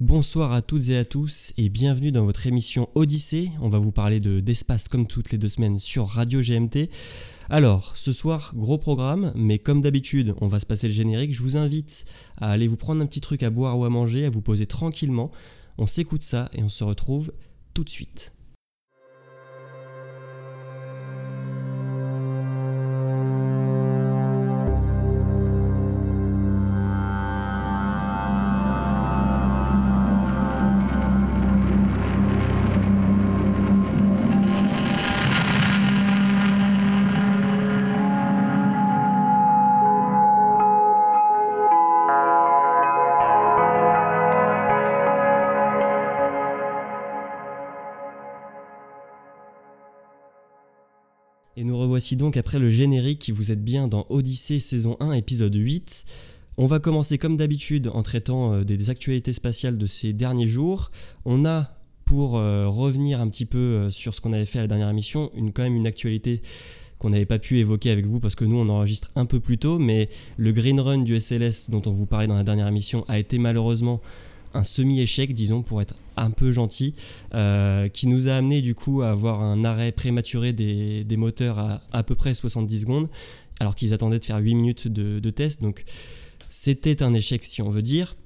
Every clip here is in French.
Bonsoir à toutes et à tous et bienvenue dans votre émission Odyssée. On va vous parler de, d'espace comme toutes les deux semaines sur Radio GMT. Alors, ce soir, gros programme, mais comme d'habitude, on va se passer le générique. Je vous invite à aller vous prendre un petit truc à boire ou à manger, à vous poser tranquillement. On s'écoute ça et on se retrouve tout de suite. Donc après le générique, vous êtes bien dans Odyssée saison 1 épisode 8. On va commencer comme d'habitude en traitant euh, des actualités spatiales de ces derniers jours. On a pour euh, revenir un petit peu euh, sur ce qu'on avait fait à la dernière émission, une, quand même une actualité qu'on n'avait pas pu évoquer avec vous parce que nous on enregistre un peu plus tôt, mais le green run du SLS dont on vous parlait dans la dernière émission a été malheureusement un semi-échec, disons, pour être un peu gentil, euh, qui nous a amené du coup à avoir un arrêt prématuré des, moteurs à à peu près 70 secondes, alors qu'ils attendaient de faire 8 minutes de, de test. Donc c'était un échec si on veut dire.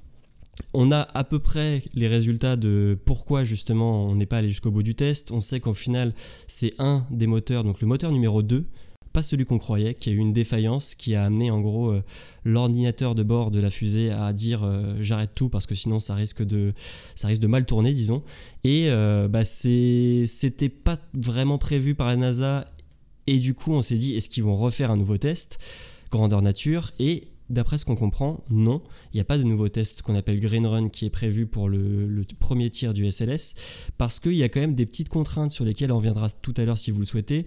On a à peu près les résultats de pourquoi justement on n'est pas allé jusqu'au bout du test. On sait qu'au final c'est un des moteurs, donc le moteur numéro 2, pas celui qu'on croyait, qui a eu une défaillance qui a amené en gros euh, l'ordinateur de bord de la fusée à dire euh, j'arrête tout parce que sinon ça risque de, ça risque de mal tourner, disons. Et euh, bah, c'était pas vraiment prévu par la NASA. Et du coup, on s'est dit est-ce qu'ils vont refaire un nouveau test? Grandeur nature Et d'après ce qu'on comprend, non, il n'y a pas de nouveau test qu'on appelle Green Run qui est prévu pour le, le premier tir du SLS, parce qu'il y a quand même des petites contraintes sur lesquelles on reviendra tout à l'heure si vous le souhaitez,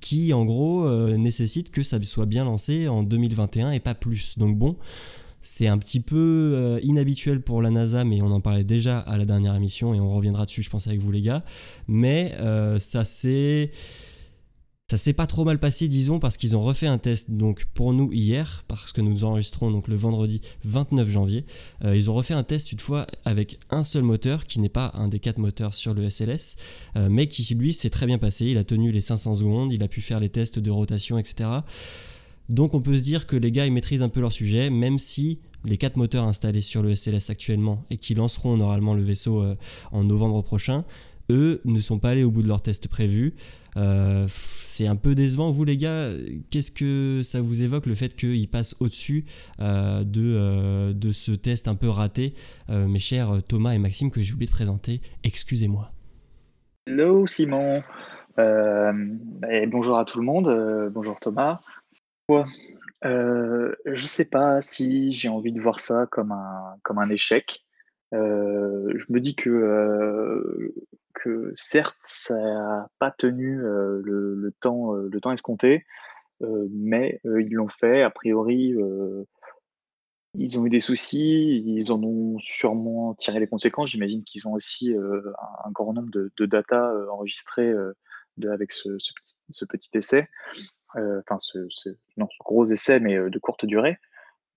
qui en gros euh, nécessite que ça soit bien lancé en 2021 et pas plus. Donc bon, c'est un petit peu euh, inhabituel pour la NASA, mais on en parlait déjà à la dernière émission et on reviendra dessus, je pense, avec vous les gars. Mais euh, ça c'est ça s'est pas trop mal passé, disons, parce qu'ils ont refait un test donc pour nous hier, parce que nous enregistrons donc le vendredi 29 janvier. Euh, ils ont refait un test une fois avec un seul moteur, qui n'est pas un des quatre moteurs sur le SLS, euh, mais qui lui s'est très bien passé. Il a tenu les 500 secondes, il a pu faire les tests de rotation, etc. Donc on peut se dire que les gars ils maîtrisent un peu leur sujet, même si les quatre moteurs installés sur le SLS actuellement et qui lanceront normalement le vaisseau euh, en novembre prochain, eux ne sont pas allés au bout de leur test prévu. Euh, c'est un peu décevant. Vous, les gars, qu'est-ce que ça vous évoque le fait qu'il passe au-dessus euh, de, euh, de ce test un peu raté? Mes chers Thomas et Maxime, que j'ai oublié de présenter, excusez-moi. Hello Simon, et bonjour à tout le monde, bonjour Thomas. je ne sais pas si j'ai envie de voir ça comme un échec. je me dis que que certes, ça n'a pas tenu le, temps, le temps escompté, mais ils l'ont fait. A priori, ils ont eu des soucis, ils en ont sûrement tiré les conséquences. J'imagine qu'ils ont aussi un, grand nombre de, data enregistrées avec ce, petit, essai, enfin ce gros essai, mais de courte durée.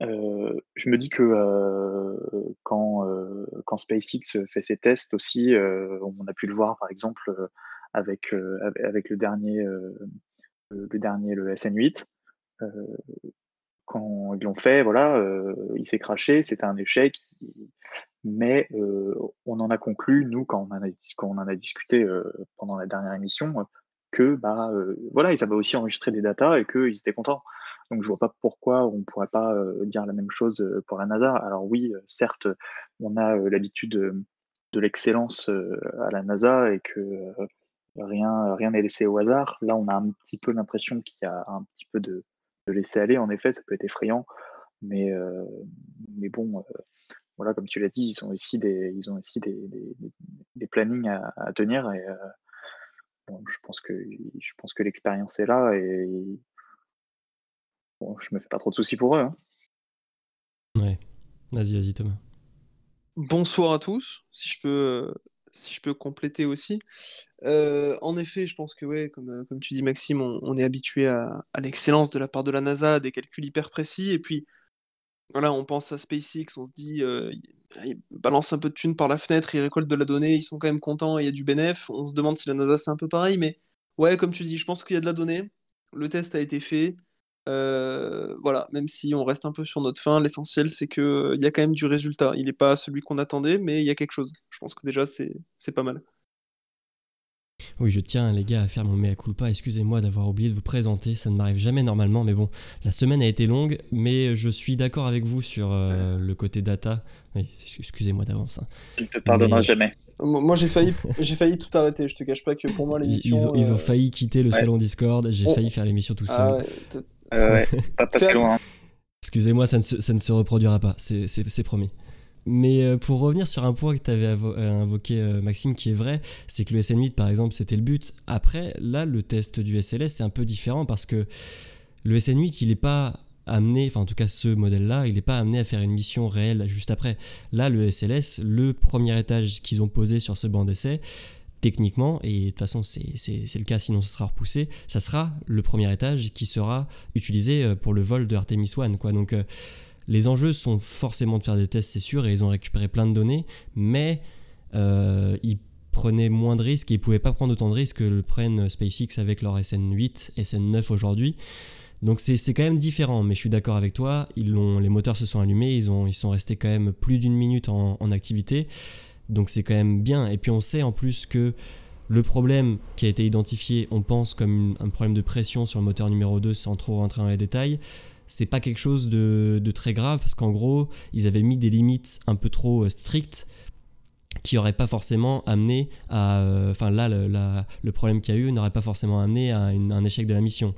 Euh, je me dis que euh, quand, euh, quand SpaceX fait ses tests aussi, on a pu le voir par exemple avec, avec le dernier, le dernier, le SN8. quand ils l'ont fait, voilà, il s'est craché, c'était un échec, mais on en a conclu, nous, quand on a, quand on en a discuté pendant la dernière émission, que bah, voilà, ils avaient aussi enregistré des datas et qu'ils étaient contents. Donc je vois pas pourquoi on pourrait pas dire la même chose pour la NASA. Alors oui, certes, on a l'habitude de l'excellence à la NASA et que rien rien n'est laissé au hasard. Là, on a un petit peu l'impression qu'il y a un petit peu de, de laisser aller. En effet, ça peut être effrayant, mais mais bon, voilà, comme tu l'as dit, ils ont aussi des ils ont aussi des, des, plannings à, tenir je pense que je pense que l'expérience est là et je me fais pas trop de soucis pour eux. Hein. Ouais. Vas-y, vas-y, Thomas. Bonsoir à tous. Si je peux, si je peux compléter aussi. Euh, en effet, je pense que, ouais, comme, euh, comme tu dis, Maxime, on, est habitué à, l'excellence de la part de la NASA, des calculs hyper précis. Et puis, voilà, on pense à SpaceX, on se dit, ils balancent un peu de thunes par la fenêtre, ils récoltent de la donnée, ils sont quand même contents, il y a du bénéf. On se demande si la NASA c'est un peu pareil, mais ouais, comme tu dis, je pense qu'il y a de la donnée. Le test a été fait. voilà, même si on reste un peu sur notre fin, l'essentiel c'est qu'il y a quand même du résultat. Il n'est pas celui qu'on attendait, mais il y a quelque chose. Je pense que déjà c'est pas mal. Oui, je tiens les gars à faire mon mea culpa. Excusez-moi d'avoir oublié de vous présenter, ça ne m'arrive jamais normalement, mais bon, la semaine a été longue, mais je suis d'accord avec vous sur euh, le côté data. excusez-moi d'avance. Hein. Je ne te pardonnerai jamais. Moi, j'ai failli, j'ai failli tout arrêter. Je te cache pas que pour moi l'émission. Ils, ont, euh, failli quitter le salon Discord. J'ai oh. failli faire l'émission tout seul. Ah ouais, pas, pas loin. Excusez-moi, ça ne, se, ça ne se reproduira pas. C'est promis. Mais euh, pour revenir sur un point que tu avais euh, invoqué, euh, Maxime, qui est vrai, c'est que le SN8, par exemple, c'était le but. Après, là, le test du SLS, c'est un peu différent parce que le SN8, il n'est pas amené, enfin en tout cas ce modèle-là, il n'est pas amené à faire une mission réelle juste après. Là, le SLS, le premier étage qu'ils ont posé sur ce banc d'essai, techniquement, et de toute façon c'est le cas sinon ça sera repoussé, ça sera le premier étage qui sera utilisé pour le vol de Artemis 1. Quoi. Donc les enjeux sont forcément de faire des tests, c'est sûr, et ils ont récupéré plein de données, mais euh, ils prenaient moins de risques ils pouvaient pas prendre autant de risques que le prennent SpaceX avec leur SN8, SN9 aujourd'hui. Donc c'est quand même différent, mais je suis d'accord avec toi, ils les moteurs se sont allumés, ils, ont, ils sont restés quand même plus d'une minute en, activité, donc c'est quand même bien. Et puis on sait en plus que le problème qui a été identifié, on pense comme un problème de pression sur le moteur numéro 2 sans trop rentrer dans les détails, c'est pas quelque chose de, très grave parce qu'en gros, ils avaient mis des limites un peu trop euh, strictes qui n'auraient pas forcément amené à. Euh, enfin, là, le, problème qu'il y a eu n'aurait pas forcément amené à un échec de la mission.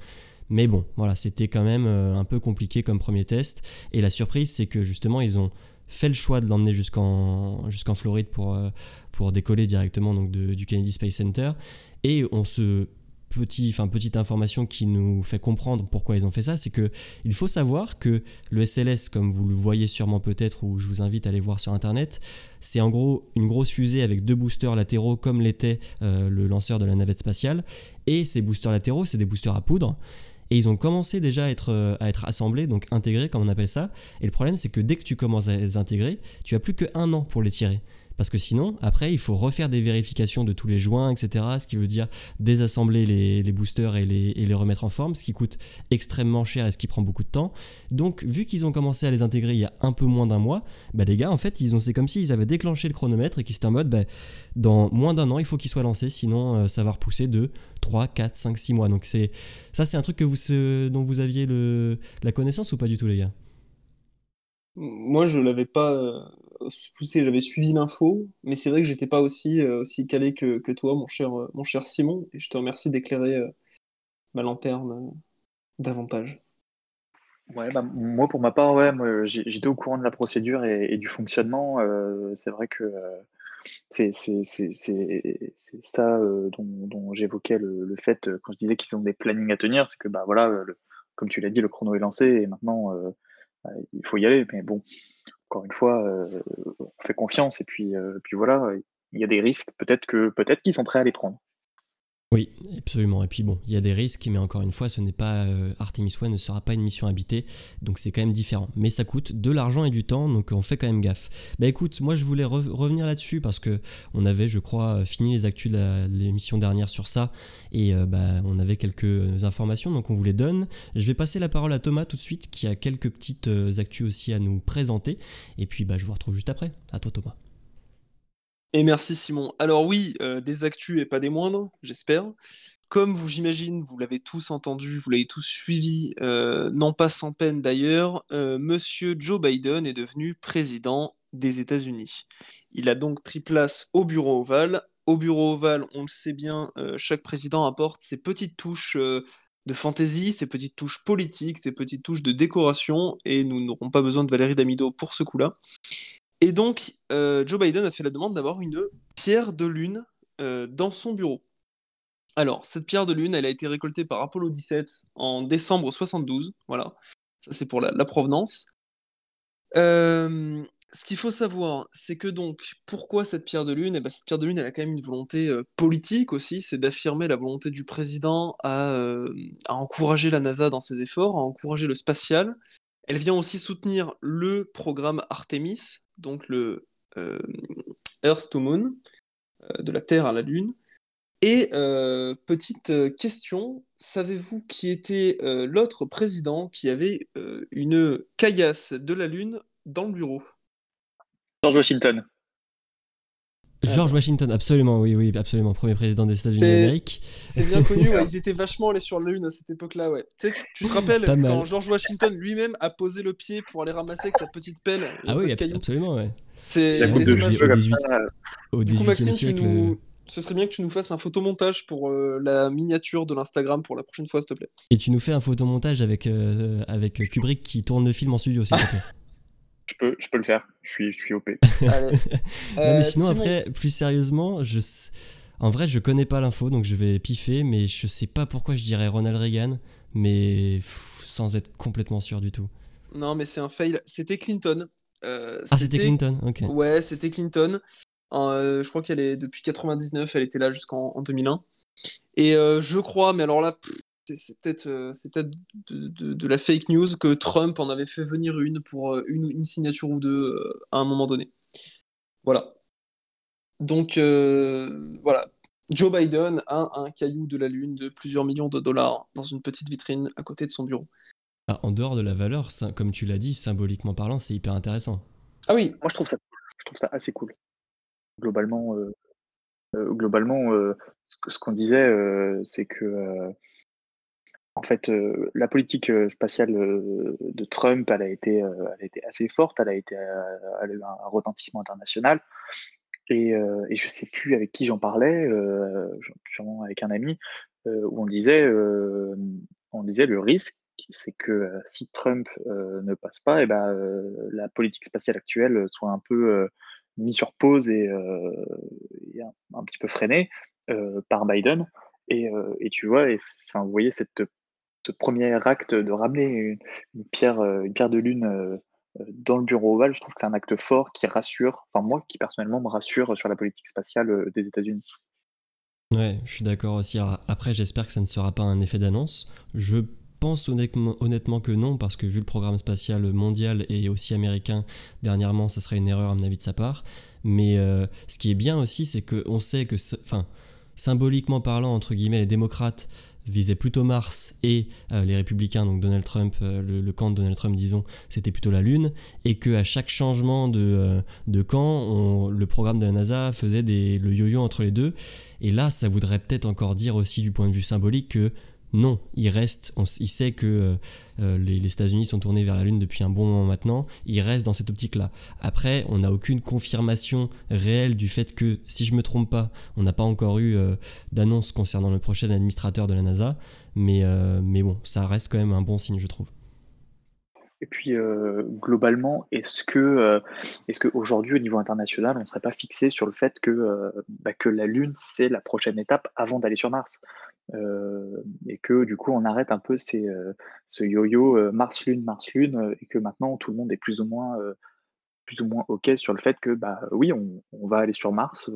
Mais bon, voilà, c'était quand même euh, un peu compliqué comme premier test. Et la surprise, c'est que justement, ils ont fait le choix de l'emmener jusqu'en jusqu'en Floride pour, pour décoller directement donc du Kennedy Space Center. Et on se petit, petite information qui nous fait comprendre pourquoi ils ont fait ça, c'est que il faut savoir que le SLS, comme vous le voyez sûrement peut-être, ou je vous invite à aller voir sur internet, c'est en gros une grosse fusée avec deux boosters latéraux comme l'était euh, le lanceur de la navette spatiale. Et ces boosters latéraux, c'est des boosters à poudre. Et ils ont commencé déjà à être, euh, à être assemblés, donc intégrés comme on appelle ça. Et le problème, c'est que dès que tu commences à les intégrer, tu as plus qu'un an pour les tirer. Parce que sinon, après, il faut refaire des vérifications de tous les joints, etc. Ce qui veut dire désassembler les, boosters et les, remettre en forme, ce qui coûte extrêmement cher et ce qui prend beaucoup de temps. Donc, vu qu'ils ont commencé à les intégrer il y a un peu moins d'un mois, bah, les gars, en fait, ils ont, c'est comme s'ils avaient déclenché le chronomètre et qu'ils étaient en mode, bah, dans moins d'un an, il faut qu'ils soient lancés, sinon euh, ça va repousser de 3, 4, 5, 6 mois. Donc, ça, c'est un truc que vous, dont vous aviez la connaissance ou pas du tout, les gars? Moi, je l'avais pas euh, poussé, j'avais suivi l'info, mais c'est vrai que j'étais pas aussi, euh, aussi calé que, que, toi, mon cher, euh, mon cher Simon, et je te remercie d'éclairer euh, ma lanterne davantage. Ouais, bah, moi pour ma part, ouais, j'étais au courant de la procédure et, du fonctionnement. c'est vrai que c'est ça dont, dont j'évoquais le, le, fait quand je disais qu'ils ont des plannings à tenir, c'est que bah voilà, comme tu l'as dit, le chrono est lancé et maintenant bah, il faut y aller. Mais bon, encore une fois, euh, on fait confiance et puis, euh, puis voilà, il y a des risques, peut-être que peut-être qu'ils sont prêts à les prendre. Oui, absolument. Et puis bon, il y a des risques, mais encore une fois, ce n'est pas euh, Artemis One ne sera pas une mission habitée, donc c'est quand même différent. Mais ça coûte de l'argent et du temps, donc on fait quand même gaffe. Bah écoute, moi je voulais revenir là-dessus parce que on avait, je crois, fini les actus de l'émission dernière sur ça, et euh, bah, on avait quelques informations, donc on vous les donne. Je vais passer la parole à Thomas tout de suite, qui a quelques petites euh, actus aussi à nous présenter, et puis bah, je vous retrouve juste après. À toi Thomas. Et merci Simon. Alors oui, euh, des actus et pas des moindres, j'espère. Comme vous, j'imagine, vous l'avez tous entendu, vous l'avez tous suivi, euh, non pas sans peine d'ailleurs, euh, Monsieur Joe Biden est devenu président des États-Unis. Il a donc pris place au bureau ovale. Au bureau ovale, on le sait bien, chaque président apporte ses petites touches de fantaisie, ses petites touches politiques, ses petites touches de décoration, et nous n'aurons pas besoin de Valérie Damido pour ce coup-là. Et donc, euh, Joe Biden a fait la demande d'avoir une pierre de lune euh, dans son bureau. Alors, cette pierre de lune, elle a été récoltée par Apollo 17 en décembre 72. Voilà, ça c'est pour la, provenance. Euh, ce qu'il faut savoir, c'est que donc, pourquoi cette pierre de lune? Eh ben, Cette pierre de lune, elle a quand même une volonté politique aussi, c'est d'affirmer la volonté du président à, à, encourager la NASA dans ses efforts, à encourager le spatial, Elle vient aussi soutenir le programme Artemis, donc le Earth to Moon, de la Terre à la Lune. Et petite question, savez-vous qui était l'autre président qui avait une caillasse de la Lune dans le bureau? George Washington. George Washington, absolument, oui, oui, absolument, premier président des États-Unis d'Amérique. C'est bien connu, ils étaient vachement allés sur la Lune à cette époque-là, ouais. Tu, sais, tu, te rappelles quand George Washington lui-même a posé le pied pour aller ramasser avec sa petite pelle Ah oui, absolument, ouais. C'est des images au 18, au 18 coup, Maxime, siècle. Nous... Ce serait bien que tu nous fasses un photomontage pour euh, la miniature de l'Instagram pour la prochaine fois, s'il te plaît. Et tu nous fais un photomontage avec, euh, avec Kubrick qui tourne le film en studio, s'il te plaît. Je peux, je peux le faire, je suis, je suis OP. Allez. mais sinon, après, plus sérieusement, je... en vrai, je connais pas l'info, donc je vais piffer, mais je sais pas pourquoi je dirais Ronald Reagan, mais sans être complètement sûr du tout. Non, mais c'est un fail. C'était Clinton. Euh, ah, c'était Clinton, ok. Ouais, c'était Clinton. Euh, je crois qu'elle est depuis 99, elle était là jusqu'en 2001. Et euh, je crois, mais alors là, c'est peut-être euh, c'est peut-être de, de, la fake news que Trump en avait fait venir une pour une, une signature ou deux à un moment donné. Voilà. Donc voilà, Joe Biden a un caillou de la lune de plusieurs millions de dollars dans une petite vitrine à côté de son bureau. Ah, en dehors de la valeur, comme tu l'as dit, symboliquement parlant, c'est hyper intéressant. Ah oui, moi je trouve ça, je trouve ça assez cool globalement, euh, euh, globalement, euh, ce qu'on disait, c'est que en fait, la politique spatiale de Trump, elle a été, elle a été assez forte, elle a eu un retentissement international. Et, je sais plus avec qui j'en parlais, sûrement avec un ami, où on disait, on disait le risque, c'est que si Trump ne passe pas, et eh ben la politique spatiale actuelle soit un peu mis sur pause et, euh, un, petit peu freiné euh, par Biden. Et, euh, tu vois, vous voyez cette, ce premier acte de ramener une, pierre, une pierre de lune dans le bureau ovale, je trouve que c'est un acte fort qui rassure, enfin moi qui personnellement me rassure sur la politique spatiale des États-Unis. Ouais, je suis d'accord aussi. après, j'espère que ça ne sera pas un effet d'annonce. Je pense honnêtement, que non, parce que vu le programme spatial mondial et aussi américain dernièrement, ce serait une erreur à mon avis de sa part. Mais euh, ce qui est bien aussi, c'est qu'on sait que, enfin, symboliquement parlant, entre guillemets, les démocrates visaient plutôt Mars et euh, les républicains, donc Donald Trump, euh, le, camp de Donald Trump, disons, c'était plutôt la Lune, et qu'à chaque changement de, de camp, le programme de la NASA faisait le yo-yo entre les deux. Et là, ça voudrait peut-être encore dire aussi du point de vue symbolique que non, il reste, il sait que euh, euh, les, États-Unis sont tournés vers la Lune depuis un bon moment maintenant, il reste dans cette optique-là. Après, on n'a aucune confirmation réelle du fait que, si je me trompe pas, on n'a pas encore eu euh, d'annonce concernant le prochain administrateur de la NASA, mais, bon, ça reste quand même un bon signe, je trouve. Et puis, globalement, est-ce que, qu'aujourd'hui, au niveau international, on ne serait pas fixé sur le fait bah, que la Lune, c'est la prochaine étape avant d'aller sur Mars? Et que, du coup, on arrête un peu ces, ce yo-yo Mars-Lune, Mars-Lune, et que maintenant, tout le monde est plus ou moins, plus ou moins OK sur le fait que, bah, oui, on, on va aller sur Mars,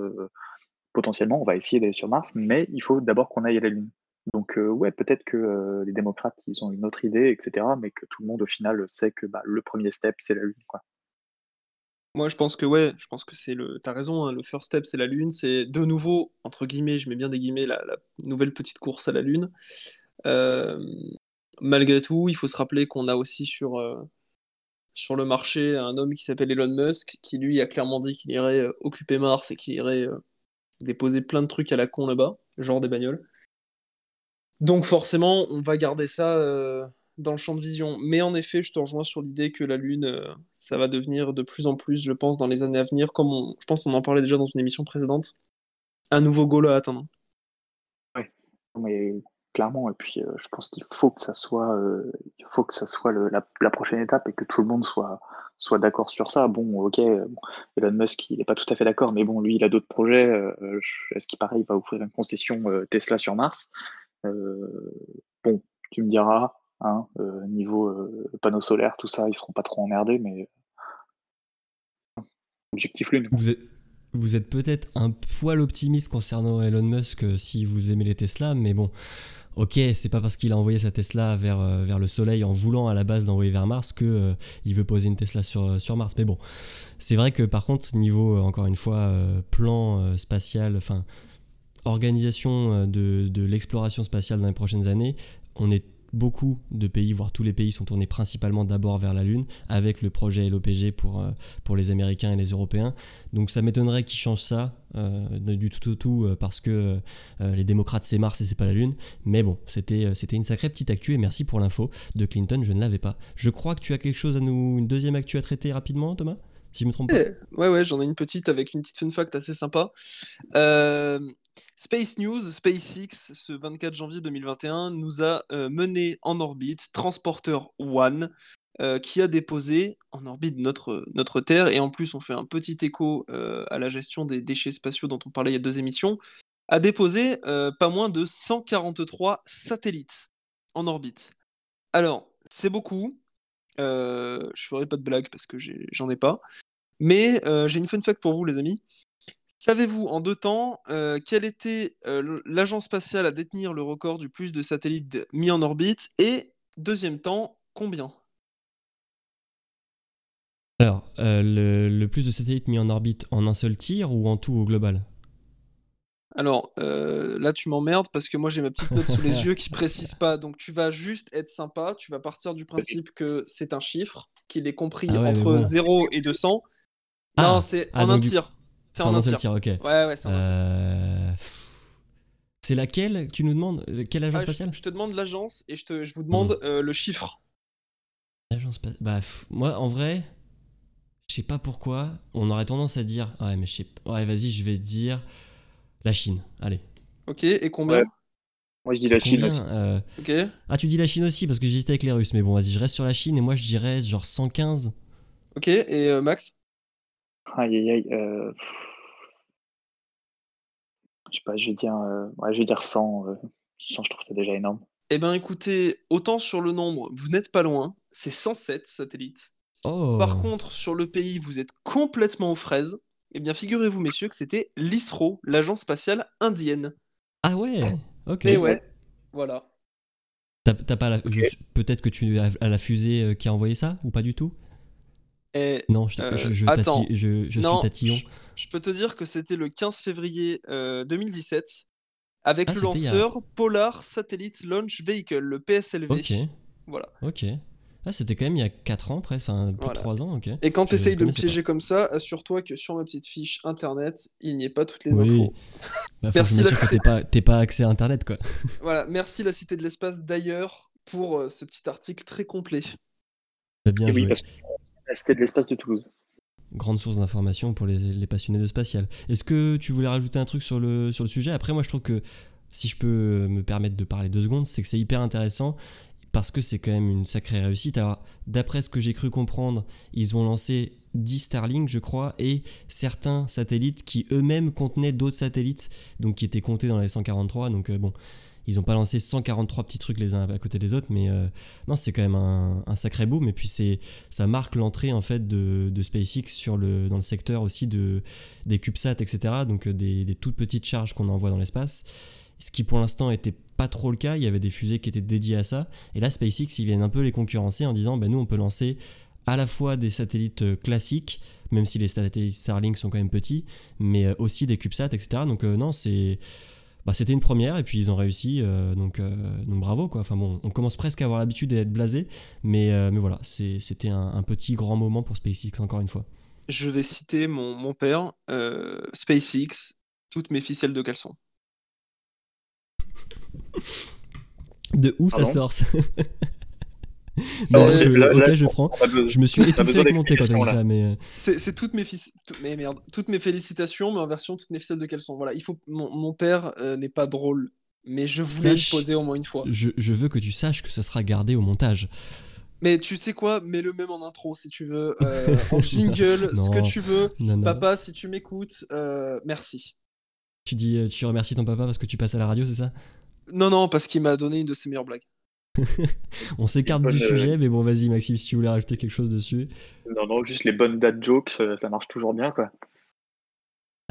potentiellement, on va essayer d'aller sur Mars, mais il faut d'abord qu'on aille à la Lune. Donc ouais, peut-être que les démocrates, ils ont une autre idée, etc., mais que tout le monde au final sait que bah, le premier step, c'est la Lune, quoi. Moi, je pense que ouais, je pense que c'est le. T'as raison, hein, le first step, c'est la Lune. C'est de nouveau, entre guillemets, je mets bien des guillemets, la, nouvelle petite course à la Lune. malgré tout, il faut se rappeler qu'on a aussi sur, sur le marché un homme qui s'appelle Elon Musk, qui lui a clairement dit qu'il irait occuper Mars et qu'il irait déposer plein de trucs à la con là-bas, genre des bagnoles. Donc forcément, on va garder ça euh, dans le champ de vision. Mais en effet, je te rejoins sur l'idée que la Lune, euh, ça va devenir de plus en plus, je pense, dans les années à venir, comme je pense qu'on en parlait déjà dans une émission précédente, un nouveau goal à atteindre. Oui, mais clairement, et puis euh, je pense qu'il faut que ça soit, il faut que ça soit la, prochaine étape et que tout le monde soit, soit d'accord sur ça. Bon, ok, Elon Musk, il n'est pas tout à fait d'accord, mais bon, lui, il a d'autres projets. Est-ce qu'il, pareil, va offrir une concession Tesla sur Mars? Euh, bon, tu me diras, hein, euh, niveau euh, panneaux solaires, tout ça, ils seront pas trop emmerdés, mais objectif lune. Vous êtes, vous êtes peut-être un poil optimiste concernant Elon Musk si vous aimez les Tesla, mais bon, ok, c'est pas parce qu'il a envoyé sa Tesla vers, euh, vers le Soleil en voulant à la base l'envoyer vers Mars que euh, il veut poser une Tesla sur, sur Mars. Mais bon, c'est vrai que par contre, niveau, euh, encore une fois, plan spatial, enfin, organisation de, de l'exploration spatiale dans les prochaines années, on est beaucoup de pays, voire tous les pays, sont tournés principalement d'abord vers la Lune, avec le projet LOPG pour, euh, pour les Américains et les Européens. Donc ça m'étonnerait qu'ils changent ça euh, du tout au tout, euh, parce que les démocrates c'est Mars et c'est pas la Lune. Mais bon, c'était c'était une sacrée petite actu et merci pour l'info de Clinton, je ne l'avais pas. Je crois que tu as quelque chose à nous, une deuxième actu à traiter rapidement, Thomas? Si je me trompe pas. Ouais, ouais, j'en ai une petite avec une petite fun fact assez sympa. Euh, Space News, SpaceX, ce 24 janvier 2021, nous a euh, mené en orbite Transporter One, euh, qui a déposé en orbite notre, notre Terre. Et en plus, on fait un petit écho à la gestion des déchets spatiaux dont on parlait il y a deux émissions, a déposé pas moins de 143 satellites en orbite. Alors, c'est beaucoup. Je ferai pas de blague parce que j'en ai, pas. Mais j'ai une fun fact pour vous, les amis. Savez-vous en deux temps euh, quelle était euh, l'agence spatiale à détenir le record du plus de satellites mis en orbite? Et deuxième temps, combien? Alors, euh, le, plus de satellites mis en orbite en un seul tir ou en tout au global? Alors là, tu m'emmerdes parce que moi j'ai ma petite note sous les yeux qui précise pas. Donc tu vas juste être sympa. Tu vas partir du principe que c'est un chiffre, qu'il est compris ah entre 0 et 200. Ah, non, c'est ah, en un tir. C'est en un seul tir, ok. Ouais, ouais, c'est en un tir. Euh, c'est laquelle tu nous demandes Quelle agence ah, spatiale? je, te demande l'agence et je, te, je vous demande hmm. euh, le chiffre. L'agence spatiale. Bah, moi, en vrai, je sais pas pourquoi. On aurait tendance à dire. Ouais, mais je sais Ouais, vas-y, je vais dire la Chine. Allez. Ok, et combien Moi, je dis la Chine. Euh, ok. Ah, tu dis la Chine aussi parce que j'hésitais avec les Russes. Mais bon, vas-y, je reste sur la Chine et moi, je dirais genre 115. Ok, et Max? Aïe, aïe, aïe. Euh... Je sais pas, je vais dire, euh, ouais, je vais dire 100. 100, euh, je trouve ça déjà énorme. Eh ben écoutez, autant sur le nombre, vous n'êtes pas loin, c'est 107 satellites. Oh. Par contre, sur le pays, vous êtes complètement aux fraises. Eh bien, figurez-vous, messieurs, que c'était l'ISRO, l'agence spatiale indienne. Ah ouais Ok. Et ouais, voilà. T'as pas la... Peut-être que tu as la fusée euh, qui a envoyé ça, ou pas du tout? Non, je, euh, je, attends, je, je suis tatillon. Je, peux te dire que c'était le 15 février 2017 euh, avec ah, le lanceur Polar Satellite Launch Vehicle, le PSLV. Ok. Voilà. Ok. Ah, c'était quand même il y a 4 ans presque, enfin plus de 3 ans, ok. Et quand tu essayes de me piéger comme ça, assure-toi que sur ma petite fiche internet, il n'y ait pas toutes les infos. Bah, merci la cité... pas, pas accès à internet quoi. voilà, merci la Cité de l'Espace d'ailleurs pour euh, ce petit article très complet. Bien joué. La Cité de l'espace de Toulouse. Grande source d'information pour les, passionnés de spatial. Est-ce que tu voulais rajouter un truc sur le, sur le sujet? Après, moi, je trouve que si je peux me permettre de parler deux secondes, c'est que c'est hyper intéressant parce que c'est quand même une sacrée réussite. Alors, d'après ce que j'ai cru comprendre, ils ont lancé 10 Starlink, je crois, et certains satellites qui eux-mêmes contenaient d'autres satellites, donc qui étaient comptés dans les 143. Donc, euh, bon, ils n'ont pas lancé 143 petits trucs les uns à côté des autres, mais euh, non, c'est quand même un, sacré boom. Et puis ça marque l'entrée en fait de, SpaceX sur le, dans le secteur aussi de, des CubeSats, etc. Donc euh, des, toutes petites charges qu'on envoie dans l'espace. Ce qui pour l'instant était pas trop le cas. Il y avait des fusées qui étaient dédiées à ça. Et là, SpaceX, ils viennent un peu les concurrencer en disant, ben nous, on peut lancer à la fois des satellites euh, classiques, même si les satellites Starlink sont quand même petits, mais aussi des CubeSats, etc. Donc non, c'est bah, c'était une première et puis ils ont réussi, euh, donc, euh, donc bravo quoi. Enfin bon, on commence presque à avoir l'habitude d'être blasé, mais, euh, mais voilà, c'était un, petit grand moment pour SpaceX encore une fois. Je vais citer mon, mon père, SpaceX, toutes mes ficelles de caleçon. De où ça sort non, je, ok, je prends. Je me suis étouffé avec monter quand t'as dit ça, mais. Euh. C'est toutes mes, mais merde, toutes mes félicitations, mais en version toutes mes ficelles de caleçon. Voilà, il faut. Mon, mon père euh, n'est pas drôle, mais je voulais le poser au moins une fois. Je, je, veux que tu saches que ça sera gardé au montage. Mais tu sais quoi, mets-le même en intro si tu veux, euh, en jingle, ce que tu veux. Papa, si tu m'écoutes, merci. Tu dis, tu remercies ton papa parce que tu passes à la radio, c'est ça? Non, non, parce qu'il m'a donné une de ses meilleures blagues. On s'écarte du sujet, mais bon, vas-y, Maxime, si tu voulais rajouter quelque chose dessus. Non, non, juste les bonnes dad jokes, ça marche toujours bien, quoi.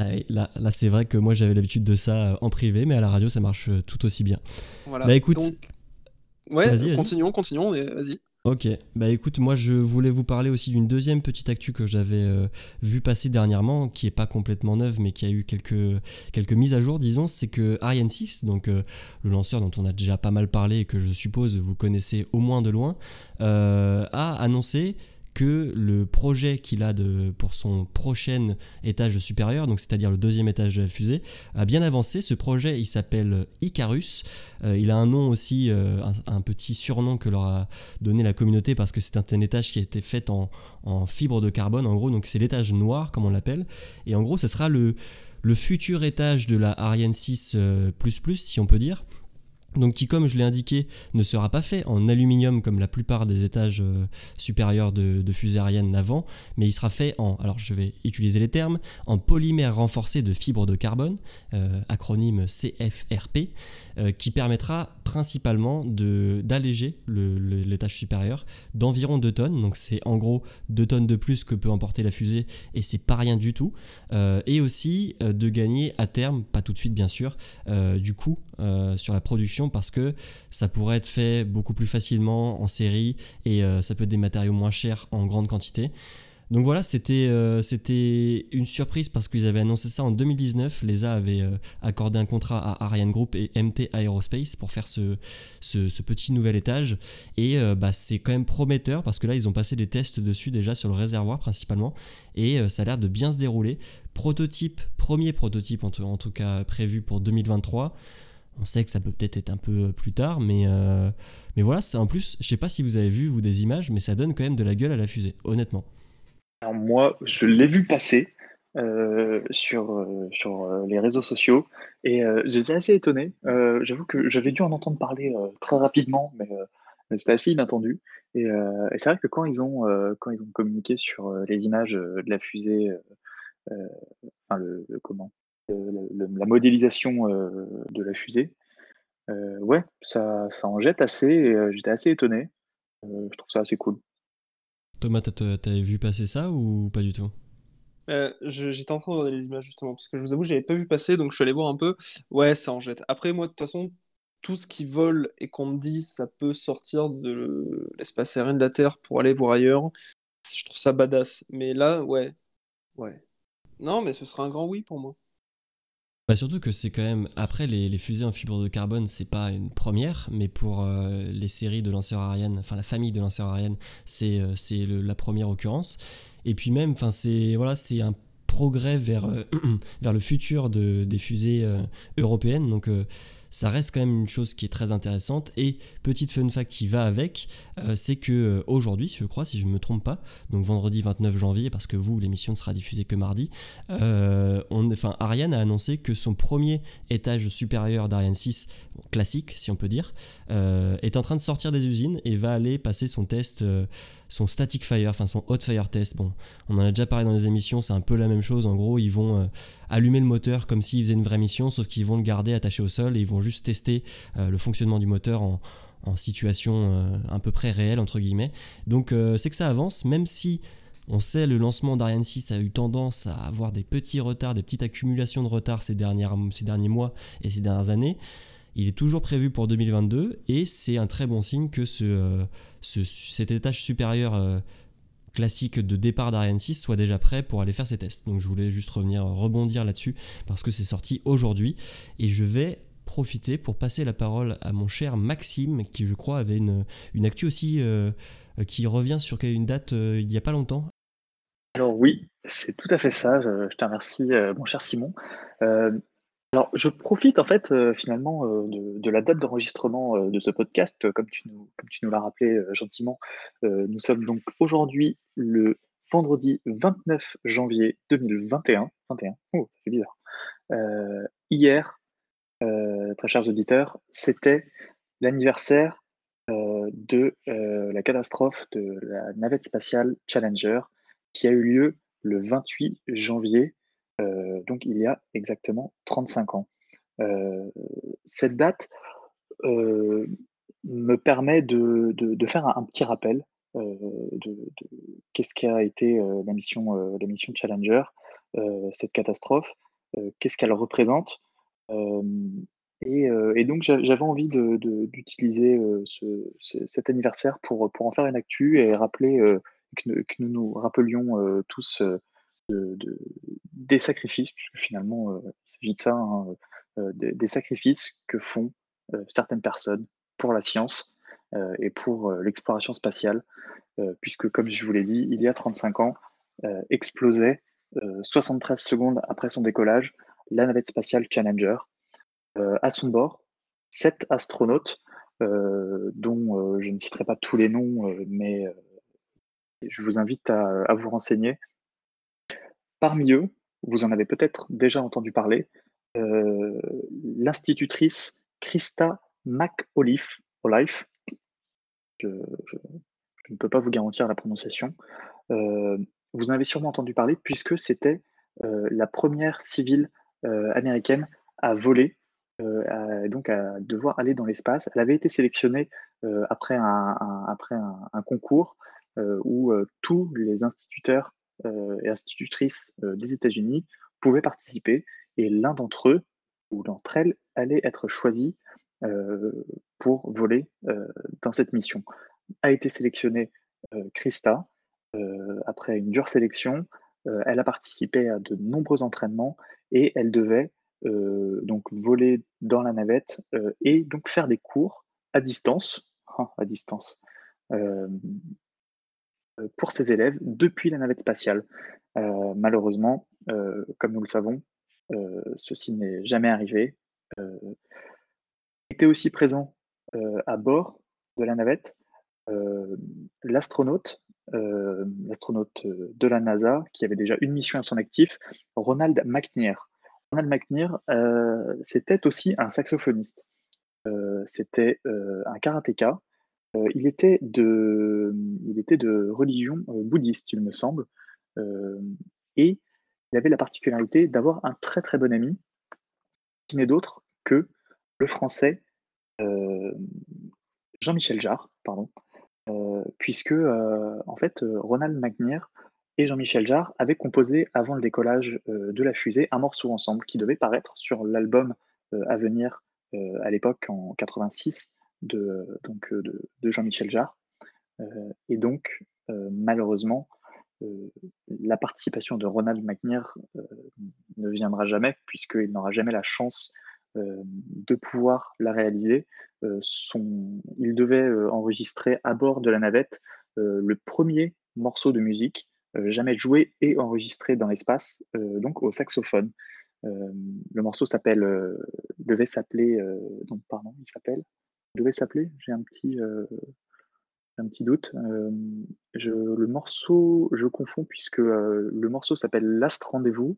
Ah là, là c'est vrai que moi j'avais l'habitude de ça en privé, mais à la radio ça marche tout aussi bien. Voilà. Bah écoute, ouais, continuons, continuons, vas-y. Ok, bah écoute, moi je voulais vous parler aussi d'une deuxième petite actu que j'avais euh, vu passer dernièrement, qui est pas complètement neuve, mais qui a eu quelques, quelques mises à jour, disons, c'est que Ariane 6, donc euh, le lanceur dont on a déjà pas mal parlé et que je suppose vous connaissez au moins de loin, euh, a annoncé que le projet qu'il a de, pour son prochain étage supérieur, donc c'est-à-dire le deuxième étage de la fusée, a bien avancé. Ce projet, il s'appelle Icarus. Euh, il a un nom aussi, euh, un, petit surnom que leur a donné la communauté parce que c'est un, étage qui a été fait en, fibre de carbone, en gros. Donc c'est l'étage noir, comme on l'appelle. Et en gros, ce sera le, futur étage de la Ariane 6 euh, si on peut dire donc qui, comme je l'ai indiqué, ne sera pas fait en aluminium comme la plupart des étages euh, supérieurs de, fusées aériennes avant, mais il sera fait en, alors je vais utiliser les termes, en polymère renforcé de fibres de carbone, euh, acronyme CFRP, euh, qui permettra principalement d'alléger l'étage supérieur d'environ 2 tonnes. Donc c'est en gros 2 tonnes de plus que peut emporter la fusée et c'est pas rien du tout. Euh, et aussi euh, de gagner à terme, pas tout de suite bien sûr, du coup sur la production parce que ça pourrait être fait beaucoup plus facilement en série et ça peut être des matériaux moins chers en grande quantité. Donc voilà, c'était euh, c'était une surprise parce qu'ils avaient annoncé ça en 2019. L'ESA avait euh, accordé un contrat à Ariane Group et MT Aerospace pour faire ce, petit nouvel étage. Et euh, bah, c'est quand même prometteur parce que là, ils ont passé des tests dessus déjà sur le réservoir principalement. Et ça a l'air de bien se dérouler. Prototype, premier prototype en, tout cas prévu pour 2023. On sait que ça peut peut-être être un peu plus tard, mais, voilà, c'est en plus, je sais pas si vous avez vu vous des images, mais ça donne quand même de la gueule à la fusée, honnêtement. Alors moi, je l'ai vu passer euh, sur, euh, sur euh, les réseaux sociaux et j'étais assez étonné. j'avoue que j'avais dû en entendre parler très rapidement, mais, c'était assez inattendu. Et, c'est vrai que quand ils ont, quand ils ont communiqué sur les images de la fusée, enfin le, comment, la modélisation de la fusée, ouais, ça, ça en jette assez. Et j'étais assez étonné. je trouve ça assez cool. Thomas, t'avais vu passer ça ou pas du tout? Euh, J'étais en train de regarder les images justement, parce que je vous avoue, j'avais pas vu passer, donc je suis allé voir un peu. Ouais, ça en jette. Après, moi, de toute façon, tout ce qui vole et qu'on me dit ça peut sortir de l'espace aérien de la Terre pour aller voir ailleurs, je trouve ça badass. Mais là, ouais. Ouais. Non, mais ce sera un grand oui pour moi. Bah surtout que c'est quand même, après les, fusées en fibre de carbone, c'est pas une première, mais pour euh, les séries de lanceurs Ariane, enfin la famille de lanceurs Ariane, c'est euh, la première occurrence. Et puis même, c'est voilà, un progrès vers, euh, vers le futur de, des fusées européennes. Donc ça reste quand même une chose qui est très intéressante. Et petite fun fact qui va avec, euh, c'est que euh, aujourd'hui, je crois, si je ne me trompe pas, donc vendredi 29 janvier, parce que vous, l'émission ne sera diffusée que mardi, euh, Ariane a annoncé que son premier étage supérieur d'Ariane 6, classique si on peut dire, est en train de sortir des usines et va aller passer son test son static fire, enfin son hot fire test. Bon, on en a déjà parlé dans les émissions, c'est un peu la même chose. En gros, ils vont euh, allumer le moteur comme s'ils faisaient une vraie mission, sauf qu'ils vont le garder attaché au sol et ils vont juste tester euh, le fonctionnement du moteur en, situation euh, à peu près réelle, entre guillemets. Donc c'est que ça avance, même si on sait le lancement d'Ariane 6 a eu tendance à avoir des petits retards, des petites accumulations de retards ces, dernières, ces derniers mois et ces dernières années. Il est toujours prévu pour 2022 et c'est un très bon signe que ce, cet étage supérieur euh, classique de départ d'Ariane 6 soit déjà prêt pour aller faire ses tests. Donc je voulais juste revenir rebondir là-dessus parce que c'est sorti aujourd'hui et je vais profiter pour passer la parole à mon cher Maxime qui je crois avait une, une actu aussi euh, qui revient sur une date euh, il n'y a pas longtemps. Alors oui, c'est tout à fait ça. Je, te remercie, mon cher Simon. Alors, je profite en fait, euh, finalement, euh, de la date d'enregistrement, euh, de ce podcast, comme tu nous l'as rappelé, gentiment. nous sommes donc aujourd'hui le vendredi 29 janvier 2021. 21, oh, c'est bizarre. hier, très chers auditeurs, c'était l'anniversaire, de, la catastrophe de la navette spatiale Challenger qui a eu lieu le 28 janvier euh, donc il y a exactement 35 ans. Euh, cette date euh, me permet de, faire un, petit rappel de, qu'est-ce qu'a été la mission, la mission Challenger, cette catastrophe. qu'est-ce qu'elle représente. Et, donc j'avais envie d'utiliser cet anniversaire pour en faire une actu et rappeler que, nous nous rappelions tous des sacrifices, puisque finalement il s'agit de ça, hein, des, sacrifices que font certaines personnes pour la science et pour l'exploration spatiale, puisque comme je vous l'ai dit, il y a 35 ans, explosait 73 secondes après son décollage la navette spatiale Challenger euh, à son bord sept astronautes, euh, dont euh, je ne citerai pas tous les noms, mais je vous invite à, vous renseigner. Parmi eux, vous en avez peut-être déjà entendu parler, l'institutrice Christa McAuliffe, je, ne peux pas vous garantir la prononciation, vous en avez sûrement entendu parler puisque c'était la première civile américaine à voler euh, donc à devoir aller dans l'espace. Elle avait été sélectionnée euh, après, un, concours euh, où tous les instituteurs et institutrices des États-Unis pouvaient participer et l'un d'entre eux ou d'entre elles allait être choisi pour voler dans cette mission. A été sélectionnée Christa après une dure sélection. elle a participé à de nombreux entraînements et elle devait euh, donc voler dans la navette euh, et donc faire des cours à distance, euh, pour ses élèves depuis la navette spatiale. malheureusement, comme nous le savons, ceci n'est jamais arrivé. était aussi présent à bord de la navette l'astronaute, l'astronaute de la NASA, qui avait déjà une mission à son actif, Ronald McNair. Ronald euh, c'était aussi un saxophoniste. Euh, c'était euh, un karatéka. Il, était de, il était de religion bouddhiste, il me semble. et il avait la particularité d'avoir un très très bon ami, qui n'est d'autre que le français Jean-Michel Jarre, puisque en fait Ronald McNair et Jean-Michel Jarre avaient composé avant le décollage euh, de la fusée un morceau ensemble qui devait paraître sur l'album euh, à venir euh, à l'époque en 86 de, donc, de, Jean-Michel Jarre. et donc, malheureusement, la participation de Ronald McNair ne viendra jamais puisqu'il n'aura jamais la chance de pouvoir la réaliser. Son, il devait enregistrer à bord de la navette le premier morceau de musique euh, jamais joué et enregistré dans l'espace, euh, donc au saxophone. Euh, le morceau s'appelle, devait s'appeler, donc pardon, il s'appelle, devait s'appeler, j'ai un petit, un petit doute. Je, le morceau, je confonds puisque le morceau s'appelle Last Rendez-vous,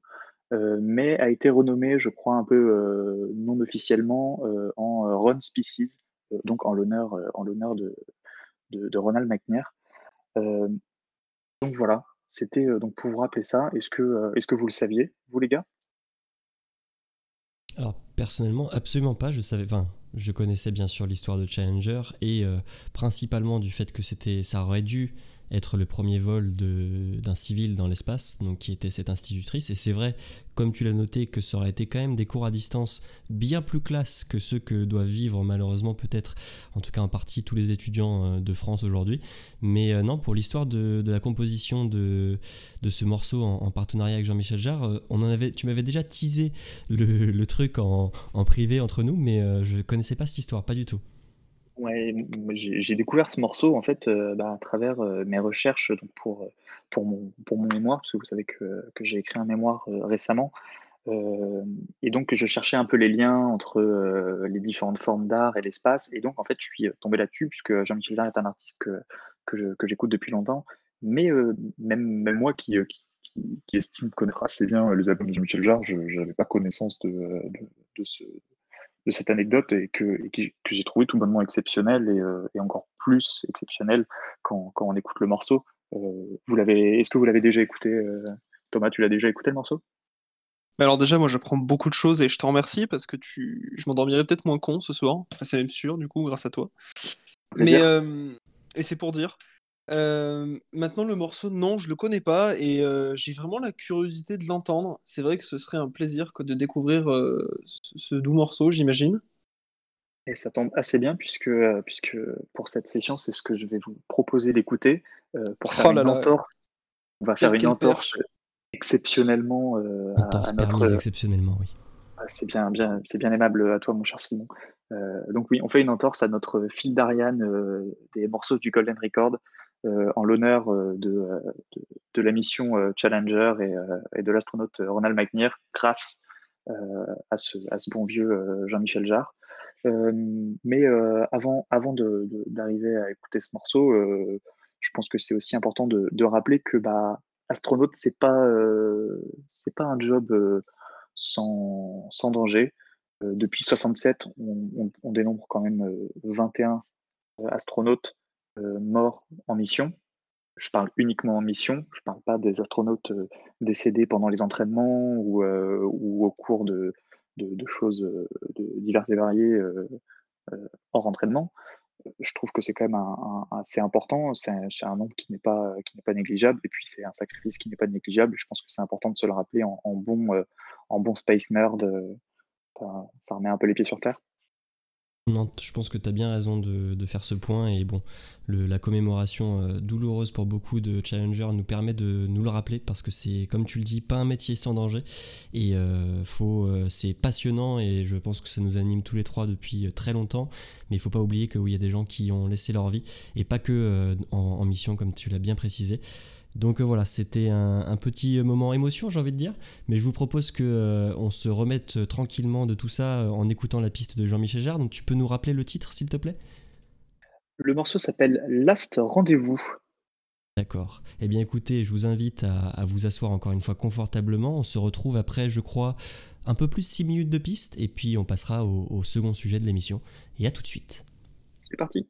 mais a été renommé, je crois, un peu non officiellement en Ron Species, donc en l'honneur, en l'honneur de, de, de, Ronald McNair. donc voilà, c'était donc pour vous rappeler ça. Est-ce que, est-ce que vous le saviez, vous les gars? Alors personnellement, absolument pas. Je savais, enfin, je connaissais bien sûr l'histoire de Challenger et principalement du fait que c'était, ça aurait dû être le premier vol d'un civil dans l'espace, donc qui était cette institutrice. Et c'est vrai, comme tu l'as noté, que ça aurait été quand même des cours à distance bien plus classe que ceux que doivent vivre malheureusement peut-être, en tout cas en partie, tous les étudiants euh, de France aujourd'hui. Mais euh, non, pour l'histoire de, la composition de, de ce morceau en, partenariat avec Jean-Michel Jarre, euh, on en avait, tu m'avais déjà teasé le, truc en, en, privé entre nous, mais je connaissais pas cette histoire, pas du tout. Ouais, j'ai découvert ce morceau en fait euh, bah, à travers euh, mes recherches pour, euh, pour, mon, pour mon mémoire, parce que vous savez que, que j'ai écrit un mémoire récemment. et donc je cherchais un peu les liens entre les différentes formes d'art et l'espace. Et donc en fait je suis tombé là-dessus, puisque Jean-Michel Jarre est un artiste que, que j'écoute depuis longtemps. Mais même, même moi qui, qui, qui, estime connaître assez bien les albums de Jean-Michel Jarre, je n'avais pas connaissance de, de, ce, de cette anecdote et que, que j'ai trouvé tout bonnement exceptionnel et, euh, et encore plus exceptionnel quand, quand, on écoute le morceau. Euh, vous l'avez, est-ce que vous l'avez déjà écouté, euh, Thomas Tu l'as déjà écouté le morceau? Alors déjà, moi j'apprends beaucoup de choses et je te remercie parce que tu... je m'endormirai peut-être moins con ce soir. Enfin, c'est même sûr, du coup, grâce à toi. Mais et c'est pour dire, Euh, maintenant, le morceau, non, je le connais pas et euh, j'ai vraiment la curiosité de l'entendre. C'est vrai que ce serait un plaisir que de découvrir euh, ce, ce doux morceau, j'imagine. Et ça tombe assez bien puisque, euh, puisque pour cette session, c'est ce que je vais vous proposer d'écouter. Euh, pour faire Oh là une là. entorse, on va faire une entorse perche. exceptionnellement euh, à, Entorse à notre. permise exceptionnellement, oui. Ah, C'est bien, bien, c'est bien aimable à toi, mon cher Simon. Euh, donc oui, on fait une entorse à notre fil d'Ariane euh, des morceaux du Golden Record euh, en l'honneur euh, de, euh, de, la mission euh, Challenger et, euh, de l'astronaute Ronald McNair grâce euh, à, ce, bon vieux euh, Jean-Michel Jarre. Euh, mais euh, avant, d'arriver à écouter ce morceau, euh, je pense que c'est aussi important de, rappeler que bah, astronaute, c'est pas, euh, un job euh, sans, danger. Euh, depuis 67, on, dénombre quand même euh, 21 euh, astronautes euh, morts en mission. Je parle uniquement en mission, je parle pas des astronautes euh, décédés pendant les entraînements ou, euh, au cours de, choses diverses et variées hors entraînement. Je trouve que c'est quand même un, un- assez important, c'est un, c'est nombre qui n'est pas, pas négligeable, et puis c'est un sacrifice qui n'est pas négligeable. Je pense que c'est important de se le rappeler en, bon, en bon space nerd. ça remet un peu les pieds sur terre. Non, je pense que tu as bien raison de, faire ce point. Et bon, la commémoration euh, douloureuse pour beaucoup de challengers nous permet de nous le rappeler parce que c'est, comme tu le dis, pas un métier sans danger. Et euh, faut, euh, c'est passionnant et je pense que ça nous anime tous les trois depuis très longtemps. Mais il faut pas oublier qu'il y a des gens qui ont laissé leur vie et pas que en mission, comme tu l'as bien précisé. Donc euh, voilà, c'était un, un petit moment émotion, j'ai envie de dire. Mais je vous propose que euh, on se remette euh, tranquillement de tout ça en écoutant la piste de Jean-Michel Jarre. Donc tu peux nous rappeler le titre, s'il te plaît? Le morceau s'appelle Last Rendez-vous. D'accord. Eh bien écoutez, je vous invite à, à vous asseoir encore une fois confortablement. On se retrouve après, je crois, un peu plus 6 minutes de piste. Et puis on passera au, au second sujet de l'émission. Et à tout de suite. C'est parti.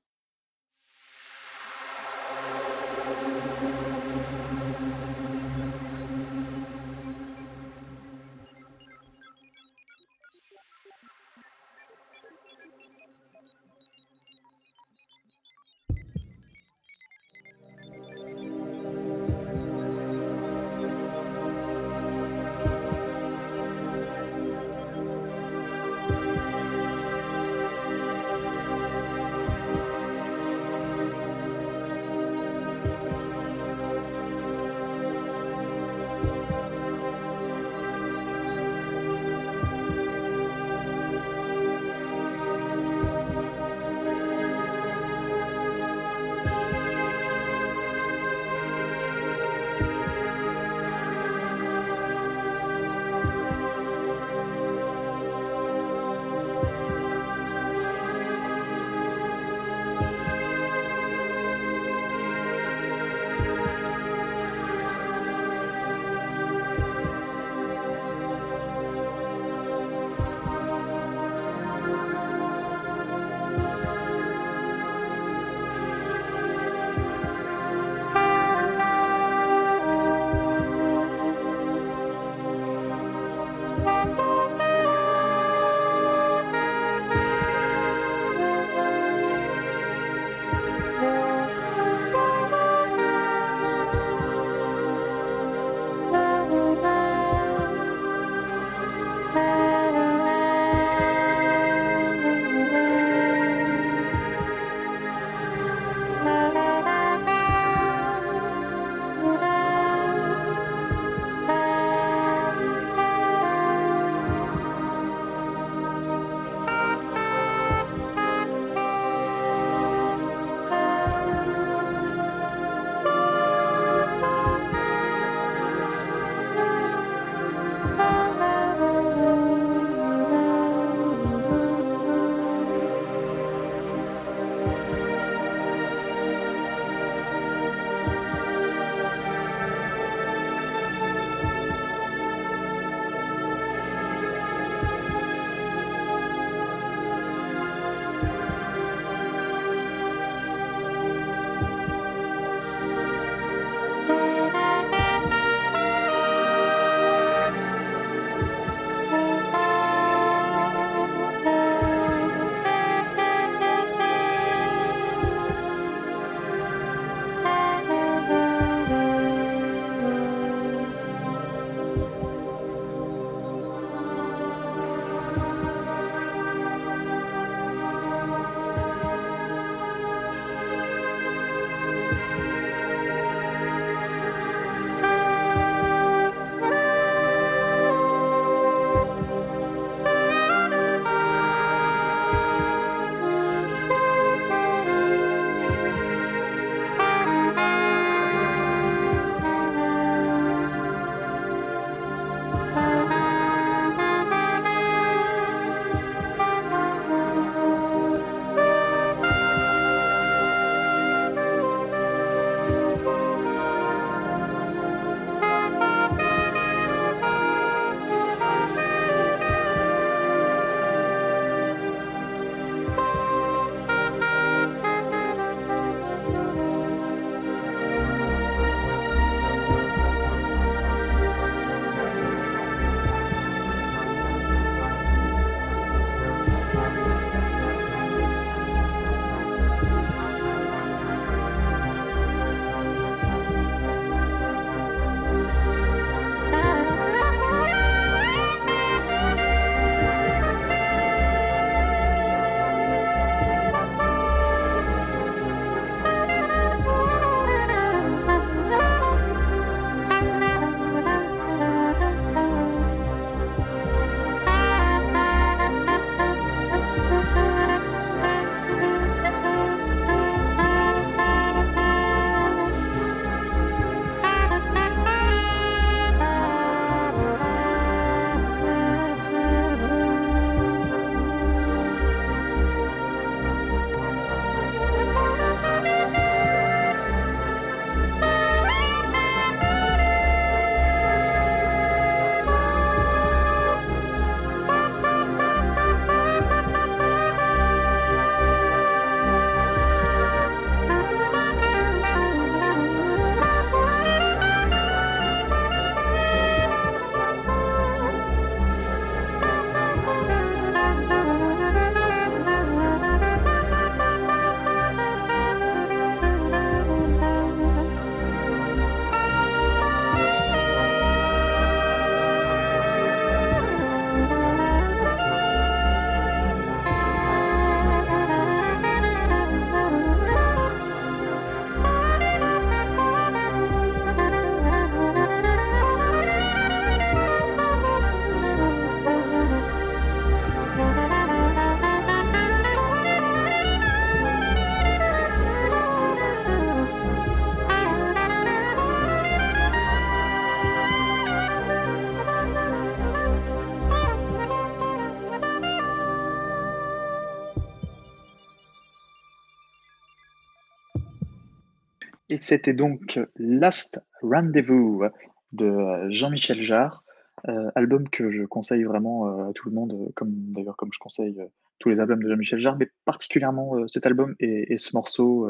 C'était donc Last Rendezvous de Jean-Michel Jarre, euh, album que je conseille vraiment euh, à tout le monde, comme d'ailleurs comme je conseille euh, tous les albums de Jean-Michel Jarre, mais particulièrement cet album et, et ce morceau,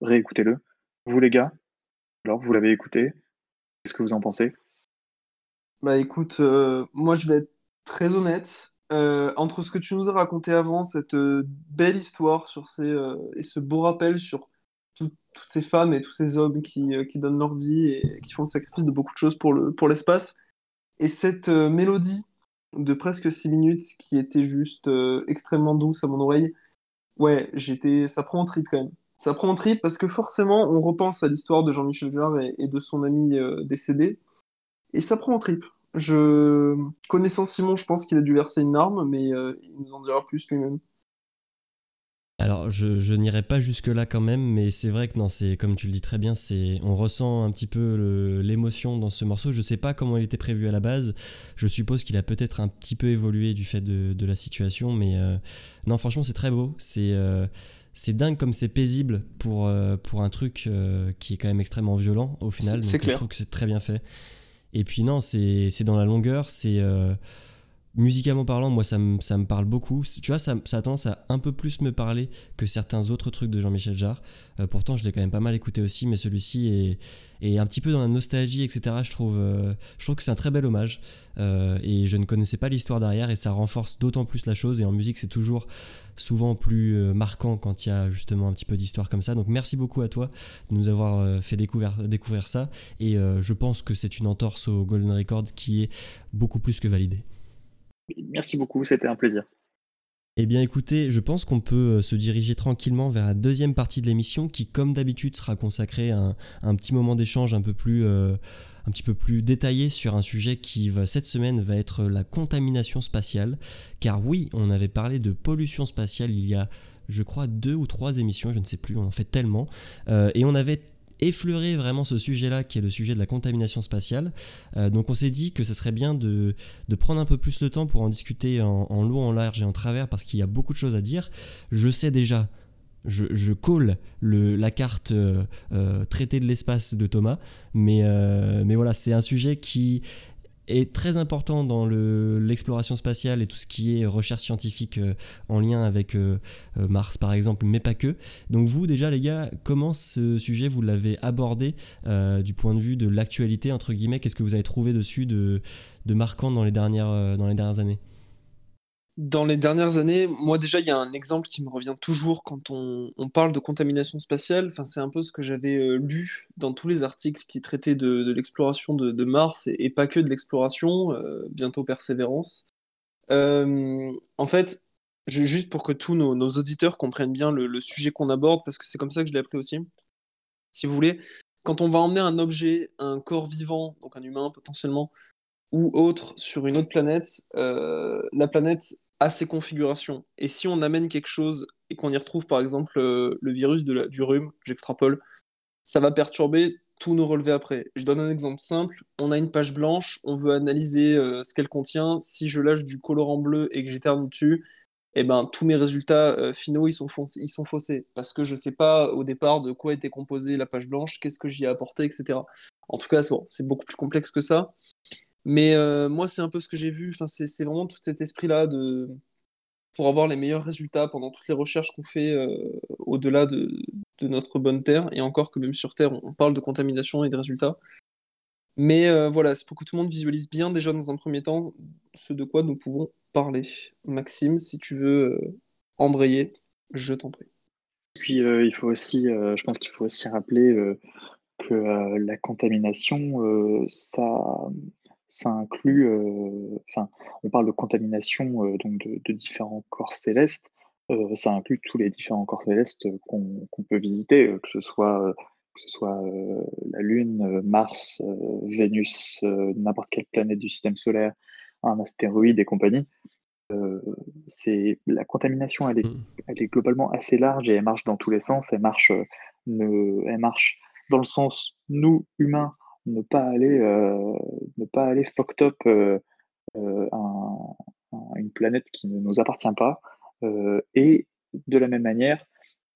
réécoutez-le. Vous les gars, alors vous l'avez écouté, qu'est-ce que vous en pensez? Bah écoute, moi je vais être très honnête. entre ce que tu nous as raconté avant, cette belle histoire sur ces, et ce beau rappel sur toutes ces femmes et tous ces hommes qui, qui, donnent leur vie et qui font le sacrifice de beaucoup de choses pour l'espace, pour et cette euh, mélodie de presque 6 minutes qui était juste euh, extrêmement douce à mon oreille, ouais, j'étais, ça prend en trip quand même. Ça prend en trip parce que forcément, on repense à l'histoire de Jean-Michel Jarre et, de son ami euh, décédé, et ça prend en trip. Je connaissant Simon, je pense qu'il a dû verser une arme, mais il nous en dira plus lui-même. Alors, je, n'irai pas jusque-là quand même, mais c'est vrai que non, c'est comme tu le dis très bien, c'est on ressent un petit peu l'émotion dans ce morceau. Je ne sais pas comment il était prévu à la base. Je suppose qu'il a peut-être un petit peu évolué du fait de, la situation, mais euh, non, franchement, c'est très beau. C'est euh, c'est dingue comme c'est paisible pour, euh, pour un truc qui est quand même extrêmement violent au final. C'est clair. Je trouve que c'est très bien fait. Et puis non, c'est dans la longueur, c'est musicalement parlant, moi, ça me, parle beaucoup. Tu vois, ça, a tendance à un peu plus me parler que certains autres trucs de Jean-Michel Jarre. Euh, pourtant, je l'ai quand même pas mal écouté aussi, mais celui-ci est, un petit peu dans la nostalgie, etc. Je trouve, euh, je trouve que c'est un très bel hommage. Euh, et je ne connaissais pas l'histoire derrière, et ça renforce d'autant plus la chose. Et en musique, c'est toujours souvent plus marquant quand il y a justement un petit peu d'histoire comme ça. Donc, merci beaucoup à toi de nous avoir fait découvrir, découvrir ça. Et je pense que c'est une entorse au Golden Record qui est beaucoup plus que validée. Merci beaucoup, c'était un plaisir. Eh bien écoutez, je pense qu'on peut euh, se diriger tranquillement vers la deuxième partie de l'émission qui comme d'habitude sera consacrée à un, petit moment d'échange un peu plus... Euh, un petit peu plus détaillé sur un sujet qui cette semaine va être la contamination spatiale. Car oui, on avait parlé de pollution spatiale il y a, je crois, deux ou trois émissions, je ne sais plus, on en fait tellement. Euh, et on avait effleurer vraiment ce sujet-là, qui est le sujet de la contamination spatiale. Euh, donc on s'est dit que ce serait bien de, prendre un peu plus le temps pour en discuter en, en long, en large et en travers, parce qu'il y a beaucoup de choses à dire. Je sais déjà je, je colle le, la carte euh, euh, traité de l'espace de Thomas, mais, mais voilà, c'est un sujet qui est très important dans l'exploration spatiale et tout ce qui est recherche scientifique euh, en lien avec euh, euh, Mars par exemple, mais pas que. Donc vous déjà les gars, comment ce sujet vous l'avez abordé du point de vue de l'actualité entre guillemets? Qu'est-ce que vous avez trouvé dessus de, de marquant dans les dernières, dans les dernières années? Dans les dernières années, moi déjà, il y a un exemple qui me revient toujours quand on, parle de contamination spatiale. Enfin, c'est un peu ce que j'avais euh, lu dans tous les articles qui traitaient de, l'exploration de, Mars et, pas que de l'exploration, euh, bientôt Persévérance. Euh, en fait, juste pour que tous nos, auditeurs comprennent bien le, le sujet qu'on aborde, parce que c'est comme ça que je l'ai appris aussi. Si vous voulez, quand on va emmener un objet, un corps vivant, donc un humain potentiellement, ou autre sur une autre planète, la planète à ses configurations. Et si on amène quelque chose et qu'on y retrouve par exemple euh, le virus du rhume, j'extrapole, ça va perturber tous nos relevés après. Je donne un exemple simple. On a une page blanche, on veut analyser euh, ce qu'elle contient. Si je lâche du colorant bleu et que j'éternue dessus, eh ben, tous mes résultats euh, finaux ils sont, ils sont faussés. Parce que je ne sais pas au départ de quoi était composée la page blanche, qu'est-ce que j'y ai apporté, etc. En tout cas, c'est beaucoup plus complexe que ça. Mais euh, moi, c'est un peu ce que j'ai vu. Enfin, c'est vraiment tout cet esprit-là de pour avoir les meilleurs résultats pendant toutes les recherches qu'on fait euh, au-delà de, notre bonne Terre, et encore que même sur Terre, on, parle de contamination et de résultats. Mais euh, voilà, c'est pour que tout le monde visualise bien déjà dans un premier temps ce de quoi nous pouvons parler. Maxime, si tu veux embrayer, je t'en prie. Puis il faut aussi, je pense qu'il faut aussi rappeler que la contamination, ça ça inclut, euh, enfin, on parle de contamination euh, donc de, différents corps célestes. Euh, ça inclut tous les différents corps célestes qu'on peut visiter, que ce soit que ce soit la Lune, Mars, Vénus, n'importe quelle planète du système solaire, un astéroïde et compagnie. c'est la contamination, elle est, mmh. elle est globalement assez large et elle marche dans tous les sens. Elle marche, ne, elle marche dans le sens nous humains ne pas aller, euh, ne pas aller fucked up euh, euh, une planète qui ne nous appartient pas. et de la même manière,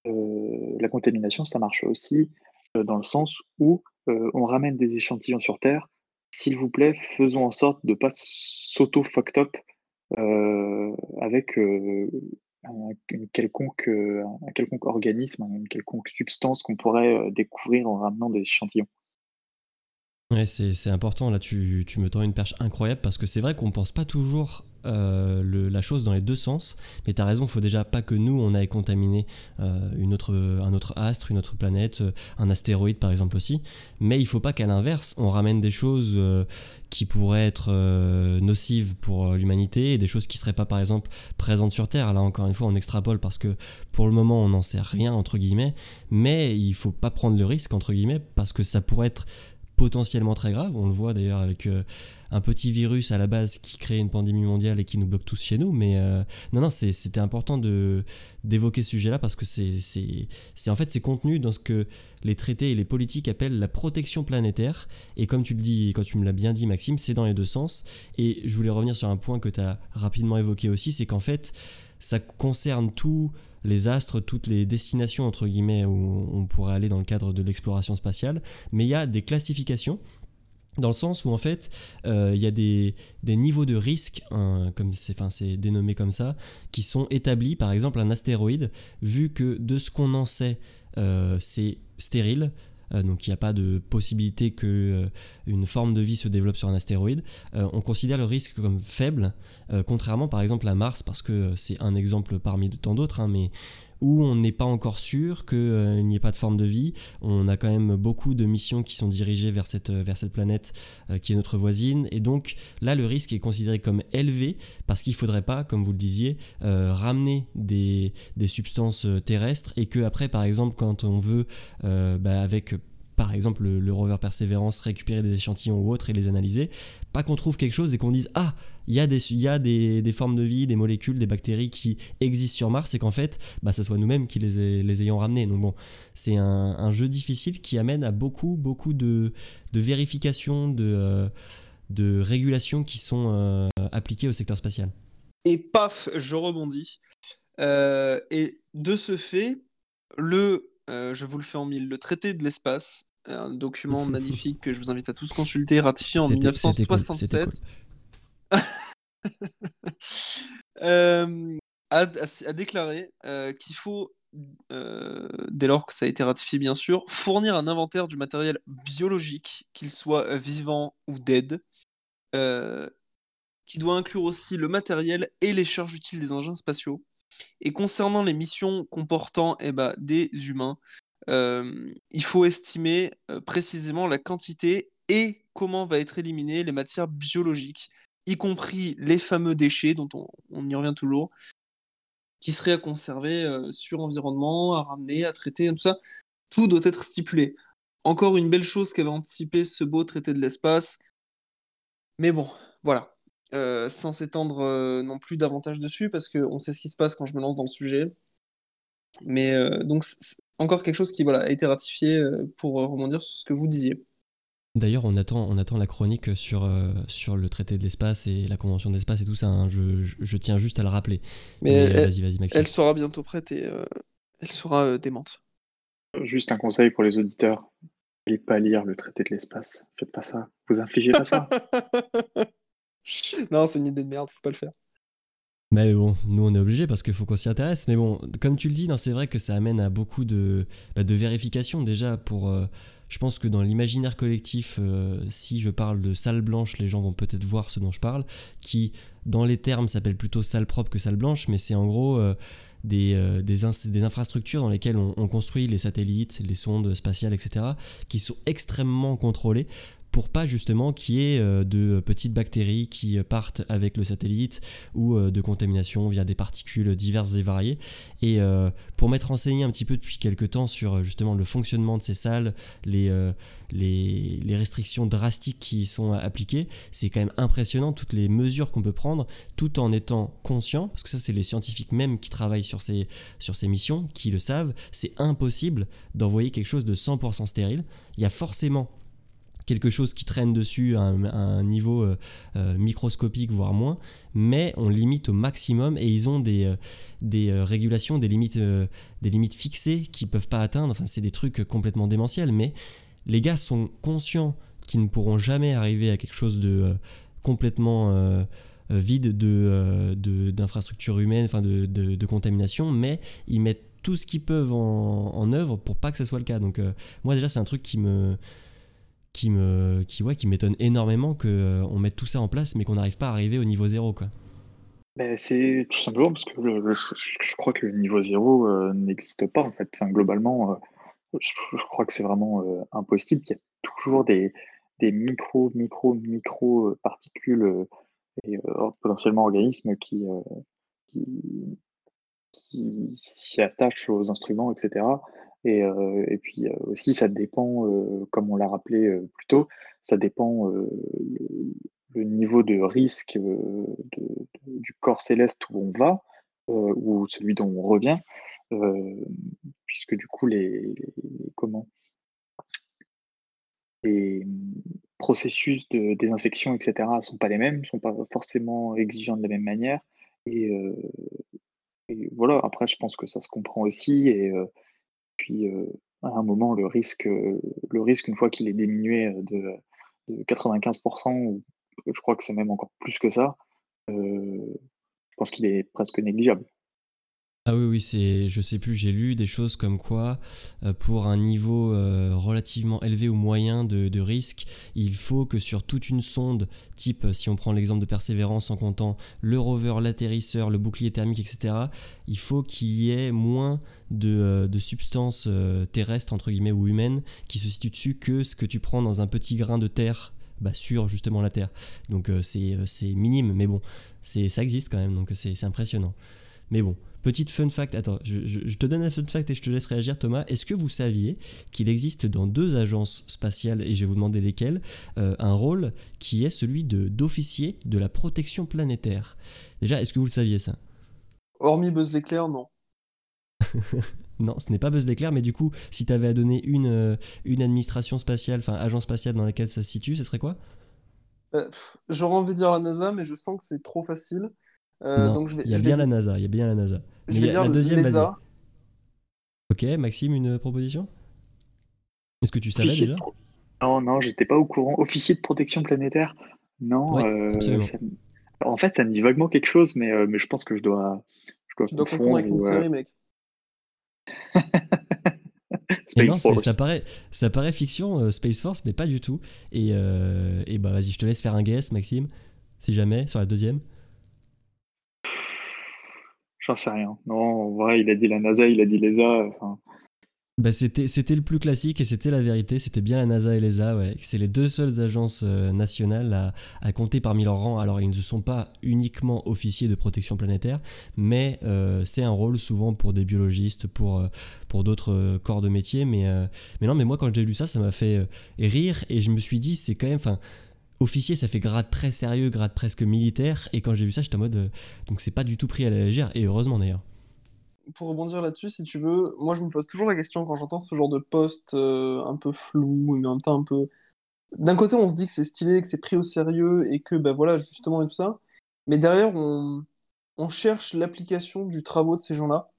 la contamination, ça marche aussi dans le sens où on ramène des échantillons sur Terre. S'il vous plaît, faisons en sorte de ne pas s'auto-fucked up avec un, un quelconque organisme, une quelconque substance qu'on pourrait découvrir en ramenant des échantillons. Ouais, c'est important, là tu, tu, me tends une perche incroyable parce que c'est vrai qu'on pense pas toujours euh, la chose dans les deux sens, mais tu as raison, il faut déjà pas que nous on aille contaminer euh, une autre, un autre astre, une autre planète, euh, un astéroïde par exemple aussi, mais il faut pas qu'à l'inverse on ramène des choses qui pourraient être nocives pour l'humanité et des choses qui seraient pas par exemple présentes sur Terre. Là encore une fois on extrapole parce que pour le moment on n'en sait rien entre guillemets, mais il faut pas prendre le risque entre guillemets parce que ça pourrait être potentiellement très grave. On le voit d'ailleurs avec euh, un petit virus à la base qui crée une pandémie mondiale et qui nous bloque tous chez nous. Mais euh, non, non, c'était important d'évoquer ce sujet-là parce que c'est en fait c'est contenu dans ce que les traités et les politiques appellent la protection planétaire. Et comme tu le dis, quand tu me l'as bien dit, Maxime, c'est dans les deux sens. Et je voulais revenir sur un point que tu as rapidement évoqué aussi, c'est qu'en fait, ça concerne tout les astres, toutes les destinations entre guillemets où on pourrait aller dans le cadre de l'exploration spatiale, mais il y a des classifications dans le sens où en fait euh, il y a des, niveaux de risque, comme c'est enfin, dénommé comme ça, qui sont établis. Par exemple, un astéroïde, vu que de ce qu'on en sait, euh, c'est stérile, donc il n'y a pas de possibilité que euh, une forme de vie se développe sur un astéroïde. Euh, on considère le risque comme faible, contrairement par exemple à Mars, parce que c'est un exemple parmi tant d'autres, hein, mais où on n'est pas encore sûr qu'il n'y ait pas de forme de vie. On a quand même beaucoup de missions qui sont dirigées vers cette, cette planète qui est notre voisine. Et donc là, le risque est considéré comme élevé parce qu'il ne faudrait pas, comme vous le disiez, ramener des, des, substances terrestres et que après, par exemple, quand on veut, bah, avec par exemple le, rover Perseverance récupérer des échantillons ou autres et les analyser, pas qu'on trouve quelque chose et qu'on dise ah il y a, des, y a des, formes de vie, des molécules, des bactéries qui existent sur Mars et qu'en fait bah, ça soit nous-mêmes qui les, les, ayons ramenées. Donc bon, c'est un, jeu difficile qui amène à beaucoup beaucoup de, de vérifications, de, euh, de régulations qui sont euh, appliquées au secteur spatial. Et paf, je rebondis. Euh, et de ce fait, le je vous le fais en mille. Le traité de l'espace, un document magnifique que je vous invite à tous consulter, ratifié en 1967, euh, a, déclaré euh, qu'il faut, dès lors que ça a été ratifié bien sûr, fournir un inventaire du matériel biologique, qu'il soit vivant ou dead, qui doit inclure aussi le matériel et les charges utiles des engins spatiaux et concernant les missions comportant eh ben, des humains, euh, il faut estimer euh, précisément la quantité et comment va être éliminées les matières biologiques, y compris les fameux déchets dont on, y revient toujours, qui seraient à conserver euh, sur environnement, à ramener, à traiter, tout ça. Tout doit être stipulé. Encore une belle chose qu'avait anticipé ce beau traité de l'espace. Mais bon, voilà. Euh, sans s'étendre euh, non plus davantage dessus, parce qu'on sait ce qui se passe quand je me lance dans le sujet. Mais euh, donc, encore quelque chose qui voilà, a été ratifié pour rebondir sur ce que vous disiez. D'ailleurs, on attend, on attend la chronique sur, sur le traité de l'espace et la convention de l'espace et tout ça. Hein. Je, je, tiens juste à le rappeler. Mais, elle, vas-y, vas-y, Maxime. Elle sera bientôt prête et elle sera démente. Juste un conseil pour les auditeurs. N'allez pas lire le traité de l'espace. Faites pas ça. Vous infligez pas ça. non, c'est une idée de merde, faut pas le faire. Mais bon, nous on est obligé parce qu'il faut qu'on s'y intéresse. Mais bon, comme tu le dis, c'est vrai que ça amène à beaucoup de, bah, de vérifications déjà pour. Euh, je pense que dans l'imaginaire collectif, euh, si je parle de salle blanche, les gens vont peut-être voir ce dont je parle, qui dans les termes s'appelle plutôt salle propre que salle blanche, mais c'est en gros euh, des, des, infrastructures dans lesquelles on, construit les satellites, les sondes spatiales, etc., qui sont extrêmement contrôlées pour pas justement qu'il y ait euh, de petites bactéries qui partent avec le satellite ou euh, de contamination via des particules diverses et variées. Et euh, pour m'être renseigné un petit peu depuis quelques temps sur justement le fonctionnement de ces salles, les, les, les restrictions drastiques qui y sont appliquées, c'est quand même impressionnant toutes les mesures qu'on peut prendre tout en étant conscient, parce que ça c'est les scientifiques même qui travaillent sur ces, sur ces missions, qui le savent, c'est impossible d'envoyer quelque chose de 100% stérile. Il y a forcément quelque chose qui traîne dessus à un, niveau euh, euh, microscopique, voire moins, mais on limite au maximum et ils ont des, euh, des régulations, des limites, des limites fixées qu'ils ne peuvent pas atteindre. Enfin, c'est des trucs complètement démentiels, mais les gars sont conscients qu'ils ne pourront jamais arriver à quelque chose de complètement vide de, d'infrastructures humaines, enfin de, de, contamination, mais ils mettent tout ce qu'ils peuvent en, œuvre pour pas que ce soit le cas. Donc moi déjà c'est un truc qui me qui me qui ouais, qui m'étonne énormément que euh, on mette tout ça en place mais qu'on n'arrive pas à arriver au niveau zéro quoi. Ben, c'est tout simplement parce que je, crois que le niveau zéro euh, n'existe pas en fait. Globalement, euh, je, crois que c'est vraiment impossible. Il y a toujours des, des micro, micro, micro particules et potentiellement organismes qui s'y attachent aux instruments, etc. Et, euh, et puis euh, aussi, ça dépend, euh, comme on l'a rappelé plus tôt, ça dépend le, niveau de risque du corps céleste où on va, ou celui dont on revient, puisque du coup, les, les comment les processus de désinfection, etc., ne sont pas les mêmes, ne sont pas forcément exigeants de la même manière. Et, et, voilà, après, je pense que ça se comprend aussi. Et, puis, euh, à un moment, le risque, euh, le risque une fois qu'il est diminué euh, de, 95%, ou je crois que c'est même encore plus que ça, je pense qu'il est presque négligeable. Ah oui, oui, c'est, je sais plus, j'ai lu des choses comme quoi, euh, pour un niveau euh, relativement élevé ou moyen de, risque, il faut que sur toute une sonde, type, si on prend l'exemple de Persévérance en comptant le rover, l'atterrisseur, le bouclier thermique, etc., il faut qu'il y ait moins de, euh, substances terrestres, entre guillemets, ou humaines, qui se situent dessus que ce que tu prends dans un petit grain de terre bah, sur justement la Terre. Donc c'est, minime, mais bon, c'est, ça existe quand même, donc c'est impressionnant. Mais bon, Petite fun fact, attends, je, te donne un fun fact et je te laisse réagir Thomas. Est-ce que vous saviez qu'il existe dans deux agences spatiales, et je vais vous demander lesquelles, euh, un rôle qui est celui de, d'officier de la protection planétaire? Déjà, est-ce que vous le saviez ça? Hormis Buzz l'éclair, non. non, ce n'est pas Buzz l'éclair, mais du coup, si tu avais à donner une, euh, une administration spatiale, enfin agence spatiale dans laquelle ça se situe, ce serait quoi? Euh, J'aurais envie de dire la NASA, mais je sens que c'est trop facile. Donc il y a bien la NASA, il y a bien la NASA. Je vais dire la deuxième, l'ESA. Ok, Maxime, une proposition? Est-ce que tu savais déjà? Non, non, j'étais pas au courant. Officier de protection planétaire? Non. Euh, en fait, ça me dit vaguement quelque chose, mais, euh, mais je pense que je dois. Je dois tu dois confondre avec une euh, série, mec. non, ça paraît, ça paraît fiction, Space Force, mais pas du tout. Et, et bah vas-y, je te laisse faire un guess, Maxime, si jamais, sur la deuxième. J'en sais rien. Non, en vrai, il a dit la NASA, il a dit l'ESA. Bah c'était, c'était le plus classique et c'était la vérité, c'était bien la NASA et l'ESA, ouais. C'est les deux seules agences euh, nationales à, compter parmi leurs rangs. Alors ils ne sont pas uniquement officiers de protection planétaire, mais euh, c'est un rôle souvent pour des biologistes, pour, euh, pour d'autres corps de métier. Mais, mais non, mais moi quand j'ai lu ça, ça m'a fait rire et je me suis dit, c'est quand même... Enfin, officier, ça fait grade très sérieux, grade presque militaire. Et quand j'ai vu ça, j'étais en mode. Euh, donc c'est pas du tout pris à la légère, et heureusement d'ailleurs. Pour rebondir là-dessus, si tu veux, moi je me pose toujours la question quand j'entends ce genre de poste euh, un peu flou, mais en même temps un peu. D'un côté, on se dit que c'est stylé, que c'est pris au sérieux et que, ben voilà, justement, et tout ça. Mais derrière, on, cherche l'application du travaux de ces gens-là.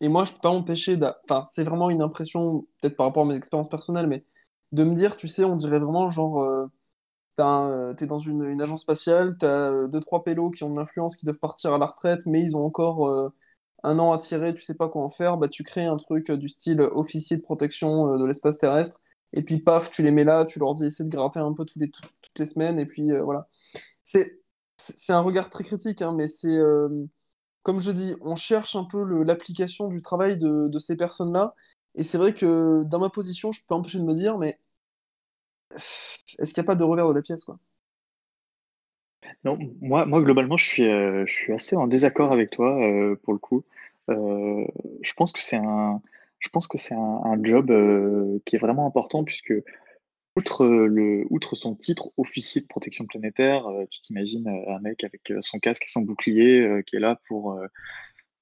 Et moi, je peux pas m'empêcher. Enfin, c'est vraiment une impression, peut-être par rapport à mes expériences personnelles, mais de me dire, tu sais, on dirait vraiment genre. Euh, euh, t'es dans une, agence spatiale, t'as euh, deux trois pélos qui ont de l'influence, qui doivent partir à la retraite, mais ils ont encore euh, un an à tirer, tu sais pas quoi en faire, bah tu crées un truc du style officier de protection de l'espace terrestre, et puis paf, tu les mets là, tu leur dis essaie de gratter un peu les, toutes les semaines, et puis voilà. C'est, c'est un regard très critique, hein, mais c'est, comme je dis, on cherche un peu l'application du travail de, de ces personnes-là, et c'est vrai que dans ma position, je peux empêcher de me dire, mais est-ce qu'il n'y a pas de revers de la pièce quoi? Non, moi, moi globalement, je suis, euh, je suis assez en désaccord avec toi euh, pour le coup. Euh, je pense que c'est un, un, job qui est vraiment important puisque outre, le, outre son titre officier de protection planétaire, tu t'imagines un mec avec son casque et son bouclier qui est là pour,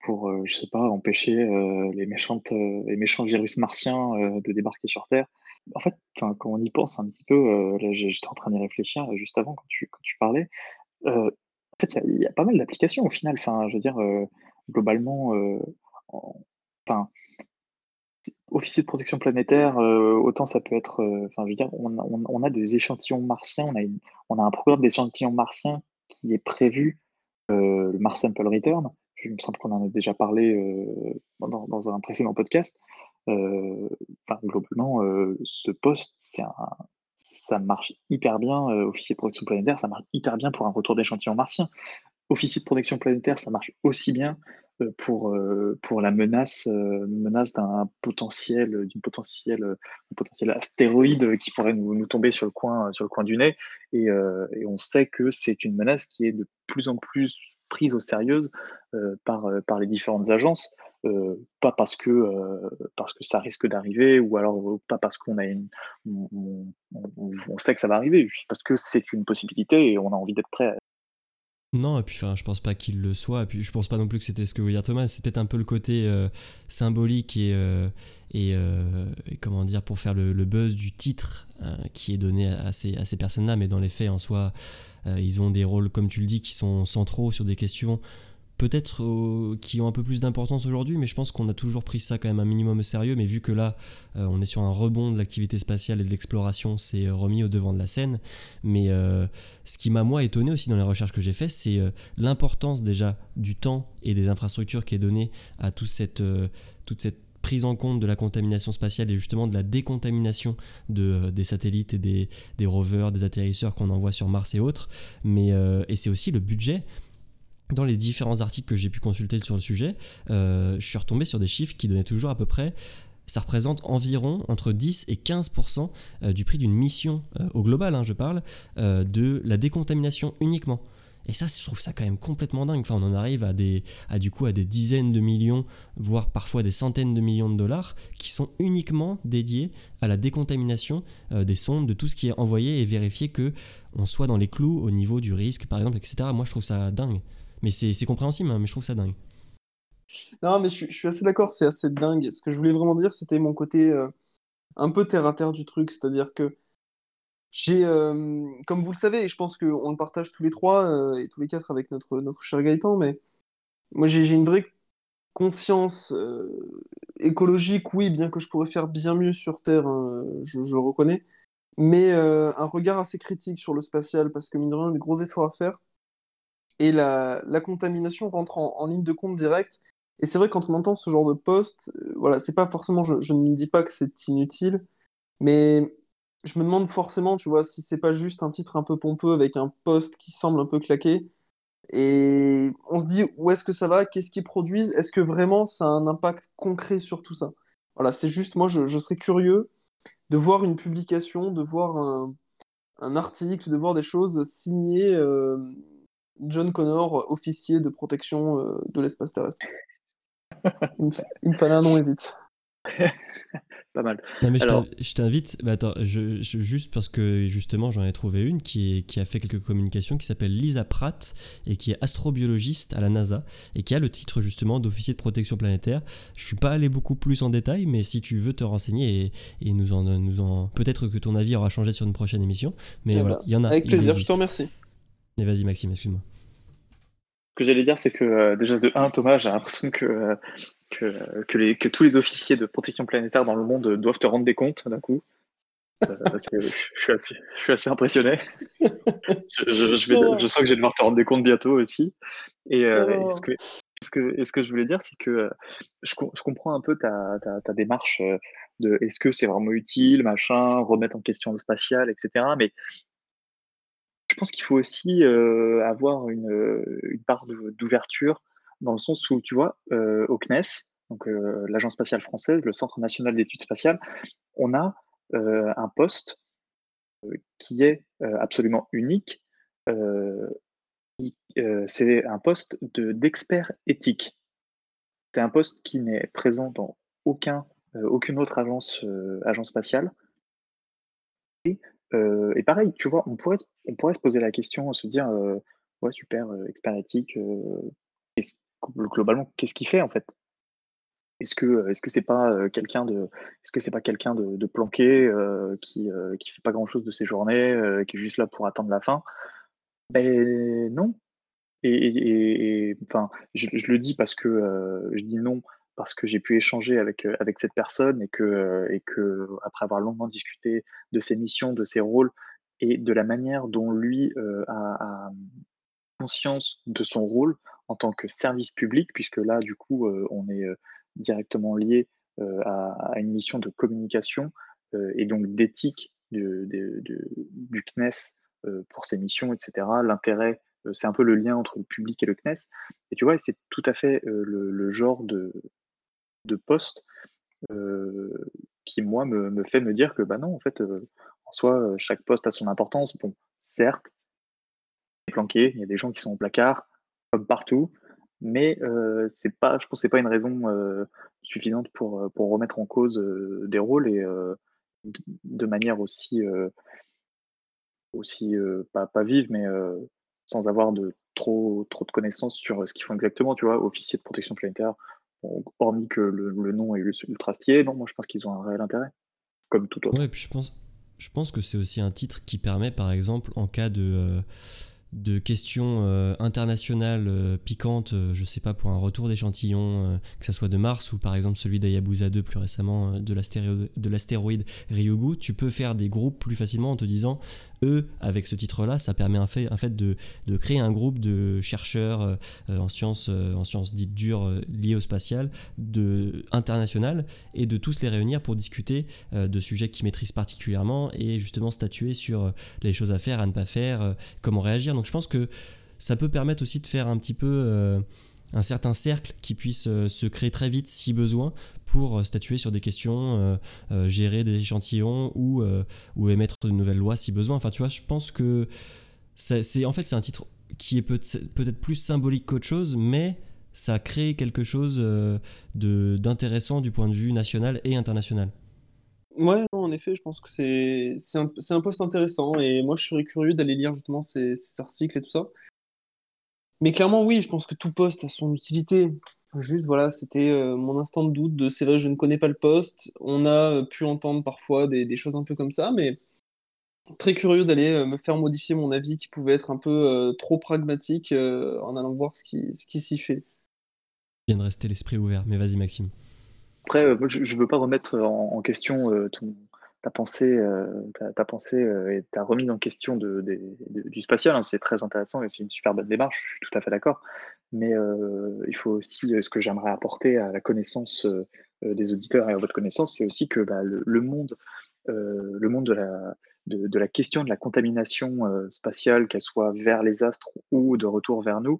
pour, je sais pas, empêcher les, méchantes, les méchants virus martiens de débarquer sur Terre. En fait, quand on y pense un petit peu, là j'étais en train d'y réfléchir juste avant quand tu, quand tu parlais. en fait, il y, a pas mal d'applications au final. Enfin, je veux dire, globalement, enfin, officier de protection planétaire, autant ça peut être, enfin, je veux dire, on, a des échantillons martiens, on a, on a un programme d'échantillons martiens qui est prévu, le Mars Sample Return. Il me semble qu'on en a déjà parlé dans, un précédent podcast. enfin, globalement, ce poste, ça marche hyper bien, officier de protection planétaire, ça marche hyper bien pour un retour d'échantillons martiens. Officier de protection planétaire, ça marche aussi bien pour, pour la menace, menace d'un potentiel, d'une potentiel astéroïde qui pourrait nous, tomber sur le coin, sur le coin du nez. Et, et on sait que c'est une menace qui est de plus en plus prise au sérieux par, par les différentes agences. pas parce que, parce que ça risque d'arriver ou alors pas parce qu'on a une, on, sait que ça va arriver, juste parce que c'est une possibilité et on a envie d'être prêt non, et puis je pense pas qu'il le soit. Et puis je pense pas non plus que c'était ce que voulait dire Thomas. C'est peut-être un peu le côté euh, symbolique et, euh, euh, et, comment dire pour faire le, buzz du titre qui est donné à ces, à ces personnes-là. Mais dans les faits, en soi, ils ont des rôles, comme tu le dis, qui sont centraux sur des questions peut-être euh, qui ont un peu plus d'importance aujourd'hui, mais je pense qu'on a toujours pris ça quand même un minimum au sérieux. Mais vu que là, euh, on est sur un rebond de l'activité spatiale et de l'exploration, c'est euh, remis au devant de la scène. Mais ce qui m'a moi étonné aussi dans les recherches que j'ai faites, c'est l'importance déjà du temps et des infrastructures qui est donnée à toute cette, prise en compte de la contamination spatiale et justement de la décontamination de, des satellites et des, des rovers, des atterrisseurs qu'on envoie sur Mars et autres. Mais, et c'est aussi le budget dans les différents articles que j'ai pu consulter sur le sujet, euh, je suis retombé sur des chiffres qui donnaient toujours à peu près, ça représente environ entre 10 et 15% euh, du prix d'une mission, euh, au global hein, je parle, de la décontamination uniquement. Et ça, je trouve ça quand même complètement dingue. Enfin, on en arrive à des, à, du coup, à des dizaines de millions, voire parfois des centaines de millions de dollars, qui sont uniquement dédiés à la décontamination des sondes, de tout ce qui est envoyé et vérifier que on soit dans les clous au niveau du risque, par exemple, etc. Moi, je trouve ça dingue. Mais c'est compréhensible, hein, mais je trouve ça dingue. Non, mais je, suis assez d'accord, c'est assez dingue. Ce que je voulais vraiment dire, c'était mon côté euh, un peu terre à terre du truc, c'est-à-dire que j'ai, euh, comme vous le savez, et je pense qu'on le partage tous les trois euh, et tous les quatre avec notre, notre cher Gaëtan, mais moi j'ai une vraie conscience écologique, oui, bien que je pourrais faire bien mieux sur Terre, hein, je, je, le reconnais, mais un regard assez critique sur le spatial, parce que mine de rien, des gros efforts à faire et la, contamination rentre en, ligne de compte direct. Et c'est vrai, quand on entend ce genre de poste, euh, voilà, c'est pas forcément, je, ne dis pas que c'est inutile, mais je me demande forcément, tu vois, si c'est pas juste un titre un peu pompeux avec un poste qui semble un peu claqué. Et on se dit, où est-ce que ça va? Qu'est-ce qu'ils produisent? Est-ce que vraiment ça a un impact concret sur tout ça? Voilà, c'est juste, moi, je, je, serais curieux de voir une publication, de voir un, un article, de voir des choses signées. Euh, John Connor, officier de protection euh, de l'espace terrestre. il, me fallait un nom et vite. Pas mal. Non, mais je t'invite, bah, attends, je, juste parce que justement j'en ai trouvé une qui, est, qui a fait quelques communications qui s'appelle Lisa Pratt et qui est astrobiologiste à la NASA et qui a le titre justement d'officier de protection planétaire. Je suis pas allé beaucoup plus en détail, mais si tu veux te renseigner et, et nous en, nous en peut-être que ton avis aura changé sur une prochaine émission. Mais eh voilà, ben, il y en a. Avec plaisir, je te remercie. Vas-y Maxime, excuse-moi. Ce que j'allais dire, c'est que euh, déjà de 1, Thomas, j'ai l'impression que, euh, que, que, les, que, tous les officiers de protection planétaire dans le monde doivent te rendre des comptes d'un coup. Euh, que je suis assez, je suis assez impressionné. je, sens que je vais devoir te rendre des comptes bientôt aussi. Et, ce, que, ce, que, ce que je voulais dire, c'est que je, comprends un peu ta, ta, ta démarche de est-ce que c'est vraiment utile, machin, remettre en question le spatial, etc. Mais pense qu'il faut aussi avoir une, part d'ouverture dans le sens où, tu vois, au CNES, donc l'Agence spatiale française, le Centre national d'études spatiales, on a un poste qui est absolument unique. c'est un poste d'expert éthique. C'est un poste qui n'est présent dans aucun, aucune autre agence, agence spatiale. Et pareil, tu vois, on pourrait, on pourrait se poser la question, se dire, ouais, super, expert éthique, globalement, qu'est-ce qu'il fait en fait? Est-ce que est-ce que c'est pas quelqu'un de est-ce que c'est pas quelqu'un de, planqué qui qui fait pas grand chose de ses journées, qui est juste là pour attendre la fin? Ben non. Et, enfin, je, le dis parce que je dis non parce que j'ai pu échanger avec avec cette personne et que et que après avoir longuement discuté de ses missions, de ses rôles et de la manière dont lui a, conscience de son rôle en tant que service public, puisque là, du coup, on est directement lié à, une mission de communication et donc d'éthique du, du, CNES pour ses missions, etc. L'intérêt, c'est un peu le lien entre le public et le CNES. Et tu vois, c'est tout à fait le, genre de, de poste qui, moi, me, fait me dire que, bah non, en fait, en soi, chaque poste a son importance. Bon, certes, planqué, il y a des gens qui sont au placard, comme partout, mais c'est pas, je pense que c'est pas une raison suffisante pour, remettre en cause des rôles et de, manière aussi, aussi pas, pas vive, mais sans avoir de trop, trop de connaissances sur ce qu'ils font exactement, tu vois, officier de protection planétaire, hormis que le, nom est ultra stylé, non, moi je pense qu'ils ont un réel intérêt, comme tout autre. Ouais, puis je pense, je pense que c'est aussi un titre qui permet, par exemple, en cas de, de questions euh, internationales euh, piquantes, euh, je sais pas, pour un retour d'échantillons, que ce soit de Mars ou par exemple celui d'Ayabusa 2 plus récemment de l'astéroïde Ryugu, tu peux faire des groupes plus facilement en te disant eux, avec ce titre-là, ça permet en fait, fait de, créer un groupe de chercheurs en, sciences, en sciences dites dures liées au spatial, de, international, et de tous les réunir pour discuter de sujets qu'ils maîtrisent particulièrement et justement statuer sur les choses à faire, à ne pas faire, comment réagir. Donc je pense que ça peut permettre aussi de faire un petit peu euh, un certain cercle qui puisse euh, se créer très vite si besoin pour euh, statuer sur des questions, gérer des échantillons ou, émettre de nouvelles lois si besoin. Enfin, tu vois, je pense que c'est en fait c'est un titre qui est peut-être plus symbolique qu'autre chose, mais ça crée quelque chose d'intéressant du point de vue national et international. Ouais, en effet, je pense que c'est un, un poste intéressant et moi je serais curieux d'aller lire justement ces, articles et tout ça. Mais clairement, oui, je pense que tout poste a son utilité. Juste, voilà, c'était euh, mon instant de doute c'est vrai, je ne connais pas le poste. On a euh, pu entendre parfois des, choses un peu comme ça, mais très curieux d'aller euh, me faire modifier mon avis qui pouvait être un peu trop pragmatique en allant voir ce qui, ce qui s'y fait. Bien de rester l'esprit ouvert, mais vas-y, Maxime. Après, euh, je ne veux pas remettre en, question euh, ta pensée, euh, ta, pensée et ta remise en question du spatial. Hein. c'est très intéressant et c'est une super belle démarche, je suis tout à fait d'accord. Mais il faut aussi, ce que j'aimerais apporter à la connaissance des auditeurs et à votre connaissance, c'est aussi que bah, le, monde, le monde de la, question de la contamination spatiale, qu'elle soit vers les astres ou de retour vers nous,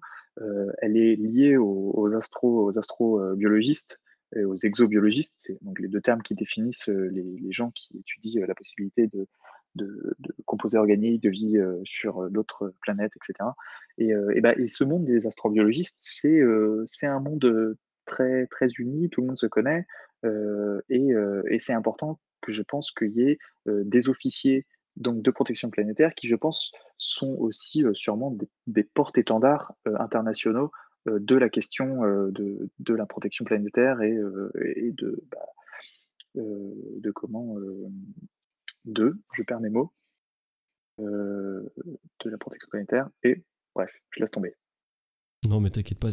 elle est liée aux astrobiologistes aux exobiologistes, donc les deux termes qui définissent les, gens qui étudient la possibilité de, de, composés organiques, de vie sur d'autres planètes, etc. Et, bah, et, ce monde des astrobiologistes, c'est un monde très, très uni, tout le monde se connaît, et, c'est important que je pense qu'il y ait des officiers donc de protection planétaire qui, je pense, sont aussi sûrement des, des porte-étendards internationaux euh, de la question euh, de, la protection planétaire et, euh, de, bah, de comment de, je perds mes mots, de la protection planétaire et bref, je laisse tomber. Non, mais t'inquiète pas,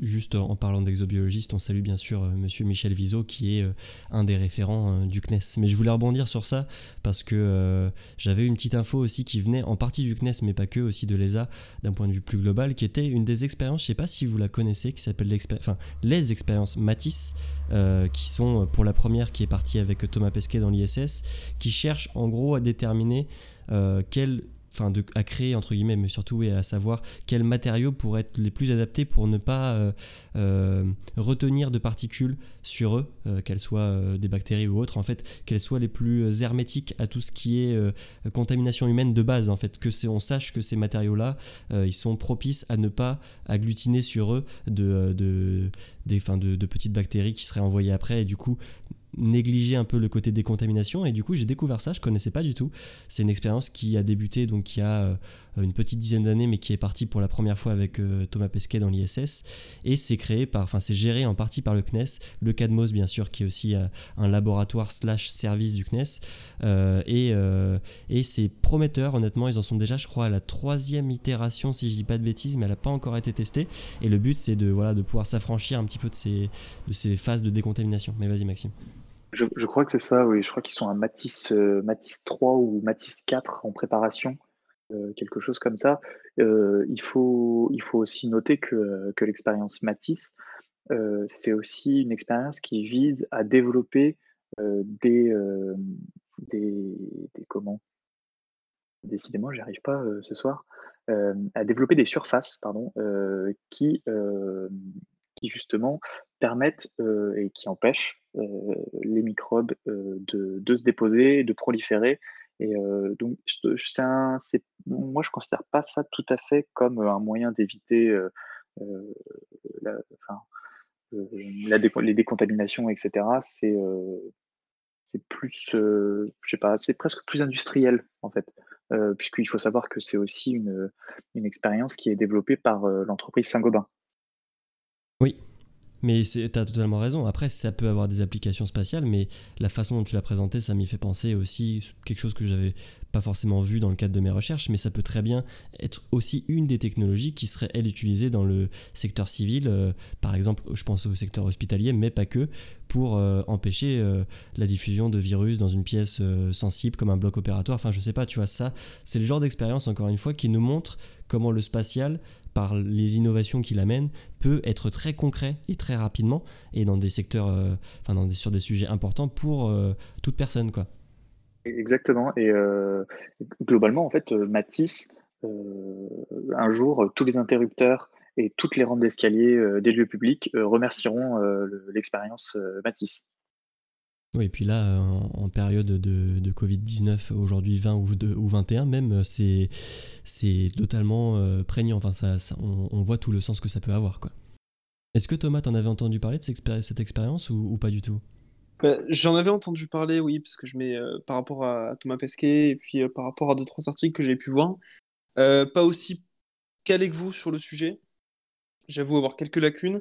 juste en parlant d'exobiologiste, on salue bien sûr euh, monsieur Michel Vizo qui est euh, un des référents euh, du CNES. Mais je voulais rebondir sur ça parce que j'avais une petite info aussi qui venait en partie du CNES, mais pas que, aussi de l'ESA d'un point de vue plus global, qui était une des expériences, je sais pas si vous la connaissez, qui s'appelle les expériences Matisse, qui sont pour la première qui est partie avec Thomas Pesquet dans l'ISS, qui cherche en gros à déterminer quel enfin à créer entre guillemets, mais surtout à savoir quels matériaux pourraient être les plus adaptés pour ne pas euh, euh, retenir de particules sur eux, euh, qu'elles soient des bactéries ou autres, en fait, qu'elles soient les plus hermétiques à tout ce qui est contamination humaine de base, en fait, que on sache que ces matériaux-là, ils sont propices à ne pas agglutiner sur eux de, de petites bactéries qui seraient envoyées après. Et du coup négliger un peu le côté décontamination et du coup j'ai découvert ça je connaissais pas du tout c'est une expérience qui a débuté donc il y a une petite dizaine d'années, mais qui est parti pour la première fois avec Thomas Pesquet dans l'ISS. Et c'est créé par, enfin c'est géré en partie par le CNES, le CADMOS bien sûr, qui est aussi un laboratoire slash service du CNES. et, et c'est prometteur, honnêtement, ils en sont déjà, je crois, à la troisième itération, si je dis pas de bêtises, mais elle n'a pas encore été testée. Et le but, c'est de, voilà, de pouvoir s'affranchir un petit peu de ces, de ces phases de décontamination. Mais vas-y, Maxime. Je, crois que c'est ça, oui. Je crois qu'ils sont à Matisse, euh, Matisse 3 ou Matisse 4 en préparation, euh, quelque chose comme ça. Euh, il, faut, il faut aussi noter que, que l'expérience Matisse, c'est aussi une expérience qui vise à développer des, des, des, comment? Décidément, j'y pas ce soir. à développer des surfaces, pardon, qui, qui justement permettent et qui empêchent les microbes de, se déposer, de proliférer. Et donc, moi, je ne considère pas ça tout à fait comme un moyen d'éviter la, les décontaminations, etc. C'est c'est plus, je sais pas, c'est presque plus industriel en fait, puisqu'il faut savoir que c'est aussi une, une expérience qui est développée par l'entreprise Saint-Gobain. Oui, mais tu as totalement raison. Après, ça peut avoir des applications spatiales, mais la façon dont tu l'as présenté, ça m'y fait penser aussi quelque chose que j'avais pas forcément vu dans le cadre de mes recherches, mais ça peut très bien être aussi une des technologies qui serait, elle, utilisée dans le secteur civil, euh, par exemple, je pense au secteur hospitalier, mais pas que, pour euh, empêcher euh, la diffusion de virus dans une pièce sensible comme un bloc opératoire. Enfin, je sais pas, tu vois, ça, c'est le genre d'expérience, encore une fois, qui nous montre comment le spatial par les innovations qu'il amène, peut être très concret et très rapidement, et dans des secteurs, enfin dans des, sur des sujets importants pour toute personne. Quoi. Exactement. Et euh, globalement, en fait, euh, Matisse, euh, un jour, tous les interrupteurs et toutes les rampes d'escalier des lieux publics remercieront l'expérience Matisse. Oui, et puis là, en, période de, Covid-19, aujourd'hui 20 ou, ou 21 même, c'est, c'est totalement prégnant. Enfin, ça, on, voit tout le sens que ça peut avoir. Est-ce que Thomas, t'en avais entendu parler de cette expérience ou pas du tout? Bah, j'en avais entendu parler, oui, parce que je mets euh, par rapport à Thomas Pesquet et puis euh, par rapport à d'autres articles que j'ai pu voir. Euh, pas aussi calé que vous sur le sujet. J'avoue avoir quelques lacunes.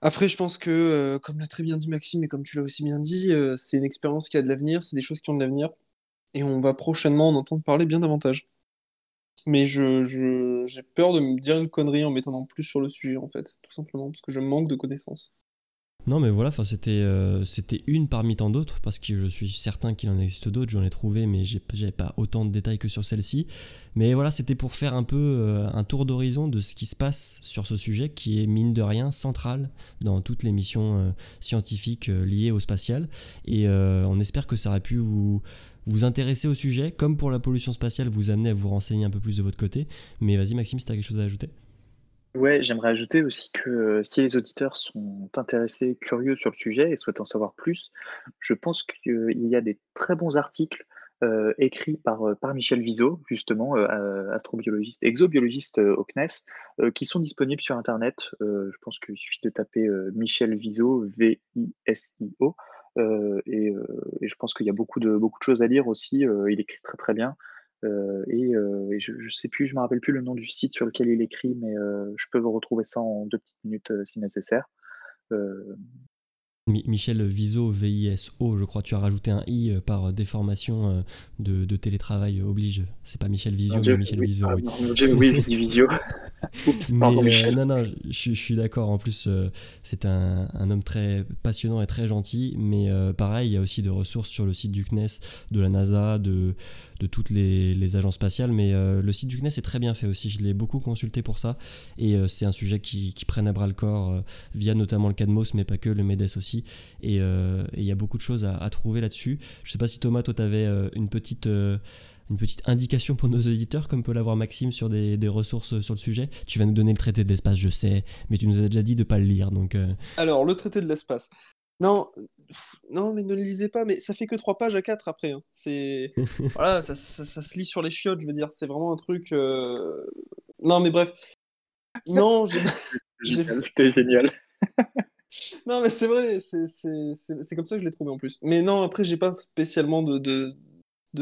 Après, je pense que, comme l'a très bien dit Maxime et comme tu l'as aussi bien dit, c'est une expérience qui a de l'avenir, c'est des choses qui ont de l'avenir. Et on va prochainement en entendre parler bien davantage. Mais je, j'ai peur de me dire une connerie en m'étendant plus sur le sujet, en fait, tout simplement, parce que je manque de connaissances. Non, mais voilà, c'était euh, c'était une parmi tant d'autres, parce que je suis certain qu'il en existe d'autres, j'en ai trouvé, mais j'avais pas autant de détails que sur celle-ci. Mais voilà, c'était pour faire un peu euh, un tour d'horizon de ce qui se passe sur ce sujet, qui est mine de rien central dans toutes les missions euh, scientifiques liées au spatial. Et on espère que ça aurait pu vous vous intéresser au sujet, comme pour la pollution spatiale, vous amener à vous renseigner un peu plus de votre côté. Mais vas-y Maxime, si tu as quelque chose à ajouter. Ouais, j'aimerais ajouter aussi que euh, si les auditeurs sont intéressés, curieux sur le sujet et souhaitent en savoir plus, je pense qu'il y a des très bons articles euh, écrits par, euh, par Michel Viseau, justement, astrobiologiste, exobiologiste au CNES, qui sont disponibles sur Internet. je pense qu'il suffit de taper Michel Viseau, V-I-S-I-O. Et, je pense qu'il y a beaucoup de, beaucoup de choses à lire aussi. il écrit très très bien. Euh, et, euh, je ne sais plus, je me rappelle plus le nom du site sur lequel il écrit, mais euh, je peux vous retrouver ça en deux petites minutes si nécessaire. Michel Viso, V-I-S-O, je crois, tu as rajouté un I par déformation de, télétravail oblige. C'est pas Michel Visio, mais Michel Viso. Ah, oui. Mon Dieu, oui, Visio. Euh, non, non, je, suis d'accord. En plus, euh, c'est un, homme très passionnant et très gentil. Mais euh, pareil, il y a aussi des ressources sur le site du CNES, de la NASA, de, de toutes les, agences spatiales. Mais le site du CNES est très bien fait aussi. Je l'ai beaucoup consulté pour ça. Et c'est un sujet qui, qui prenne à bras le corps via notamment le CADMOS, mais pas que, le MEDES aussi. Et il y a beaucoup de choses à, à trouver là-dessus. Je sais pas si Thomas, toi, tu avais une petite une petite indication pour nos auditeurs, comme peut l'avoir Maxime sur des, ressources sur le sujet. Tu vas nous donner le traité de l'espace, je sais, mais tu nous as déjà dit de ne pas le lire. Donc, euh. Alors, le traité de l'espace. Non, non, mais ne le lisez pas, mais ça fait que trois pages à 4 après. Hein. C'est voilà, ça, se lit sur les chiottes, je veux dire. C'est vraiment un truc. Euh, non, mais bref. Non, c'était génial. non, mais c'est vrai, c'est comme ça que je l'ai trouvé en plus. Mais non, après, j'ai pas spécialement de, de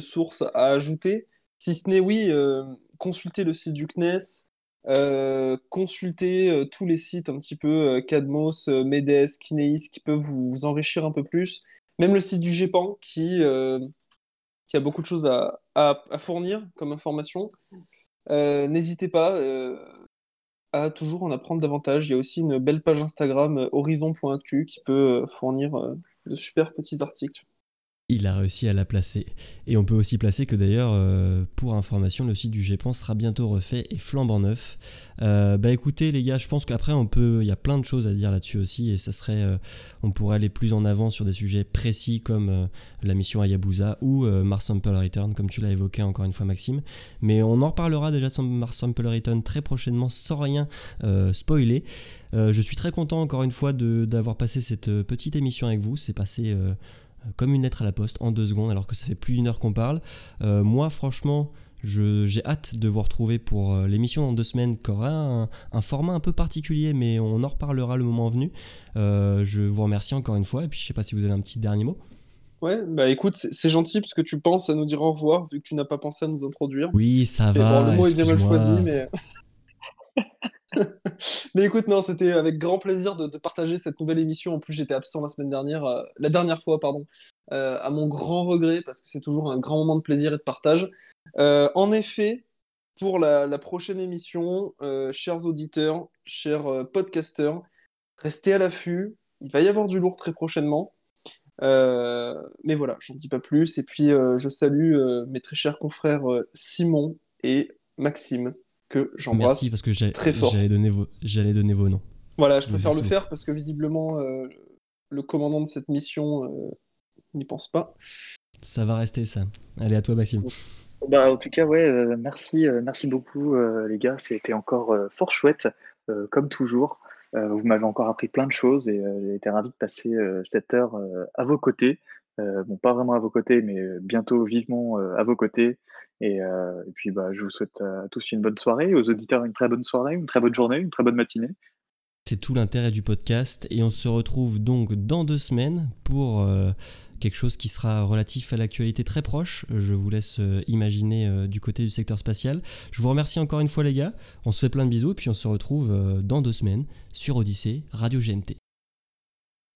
sources à ajouter. Si ce n'est, oui, consultez le site du CNES, consultez tous les sites un petit peu Cadmos, Medes, Kineis qui peuvent vous, enrichir un peu plus. Même le site du GEPAN qui, qui a beaucoup de choses à fournir comme information. N'hésitez pas à toujours en apprendre davantage. Il y a aussi une belle page Instagram horizon.actu qui peut fournir de super petits articles. Il a réussi à la placer. Et on peut aussi placer que d'ailleurs, euh, pour information, le site du GEPAN sera bientôt refait et flambant neuf. Euh, bah écoutez les gars, je pense qu'après on peut, il y a plein de choses à dire là-dessus aussi et ça serait, euh, on pourrait aller plus en avant sur des sujets précis comme la mission Hayabusa ou Mars Sample Return, comme tu l'as évoqué encore une fois Maxime. Mais on en reparlera déjà de Mars Sample Return très prochainement sans rien spoiler. je suis très content encore une fois d'avoir passé cette petite émission avec vous. C'est passé comme une lettre à la poste en deux secondes, alors que ça fait plus d'une heure qu'on parle. Euh, moi, franchement, j'ai hâte de vous retrouver pour euh, l'émission dans deux semaines qui aura un, format un peu particulier, mais on en reparlera le moment venu. Euh, je vous remercie encore une fois, et puis je sais pas si vous avez un petit dernier mot. Ouais, bah écoute, c'est gentil parce que tu penses à nous dire au revoir vu que tu n'as pas pensé à nous introduire. Oui, ça va. le mot est bien mal choisi, mais. Mais écoute, non, c'était avec grand plaisir de, partager cette nouvelle émission. En plus, j'étais absent la semaine dernière, euh, la dernière fois, pardon, euh, à mon grand regret, parce que c'est toujours un grand moment de plaisir et de partage. Euh, en effet, pour la, prochaine émission, chers auditeurs, chers podcasters, restez à l'affût. Il va y avoir du lourd très prochainement. mais voilà, j'en dis pas plus. Et puis, je salue mes très chers confrères Simon et Maxime que j'embrasse Merci parce que j'allais donner, vos, donner vos noms. Voilà, je préfère le faire parce que visiblement, euh, le commandant de cette mission euh, n'y pense pas. Ça va rester ça. Allez, à toi, Maxime. Bah, en tout cas, ouais, euh, merci, merci beaucoup, les gars. C'était encore fort chouette, comme toujours. vous m'avez encore appris plein de choses et j'ai été ravi de passer cette heure à vos côtés. Bon, pas vraiment à vos côtés, mais bientôt vivement à vos côtés. Euh, et, puis, bah, je vous souhaite à tous une bonne soirée, aux auditeurs une très bonne soirée, une très bonne journée, une très bonne matinée. C'est tout l'intérêt du podcast et on se retrouve donc dans deux semaines pour euh, quelque chose qui sera relatif à l'actualité très proche. Je vous laisse euh, imaginer du côté du secteur spatial. Je vous remercie encore une fois les gars. On se fait plein de bisous et puis on se retrouve dans deux semaines sur Odyssée Radio GMT.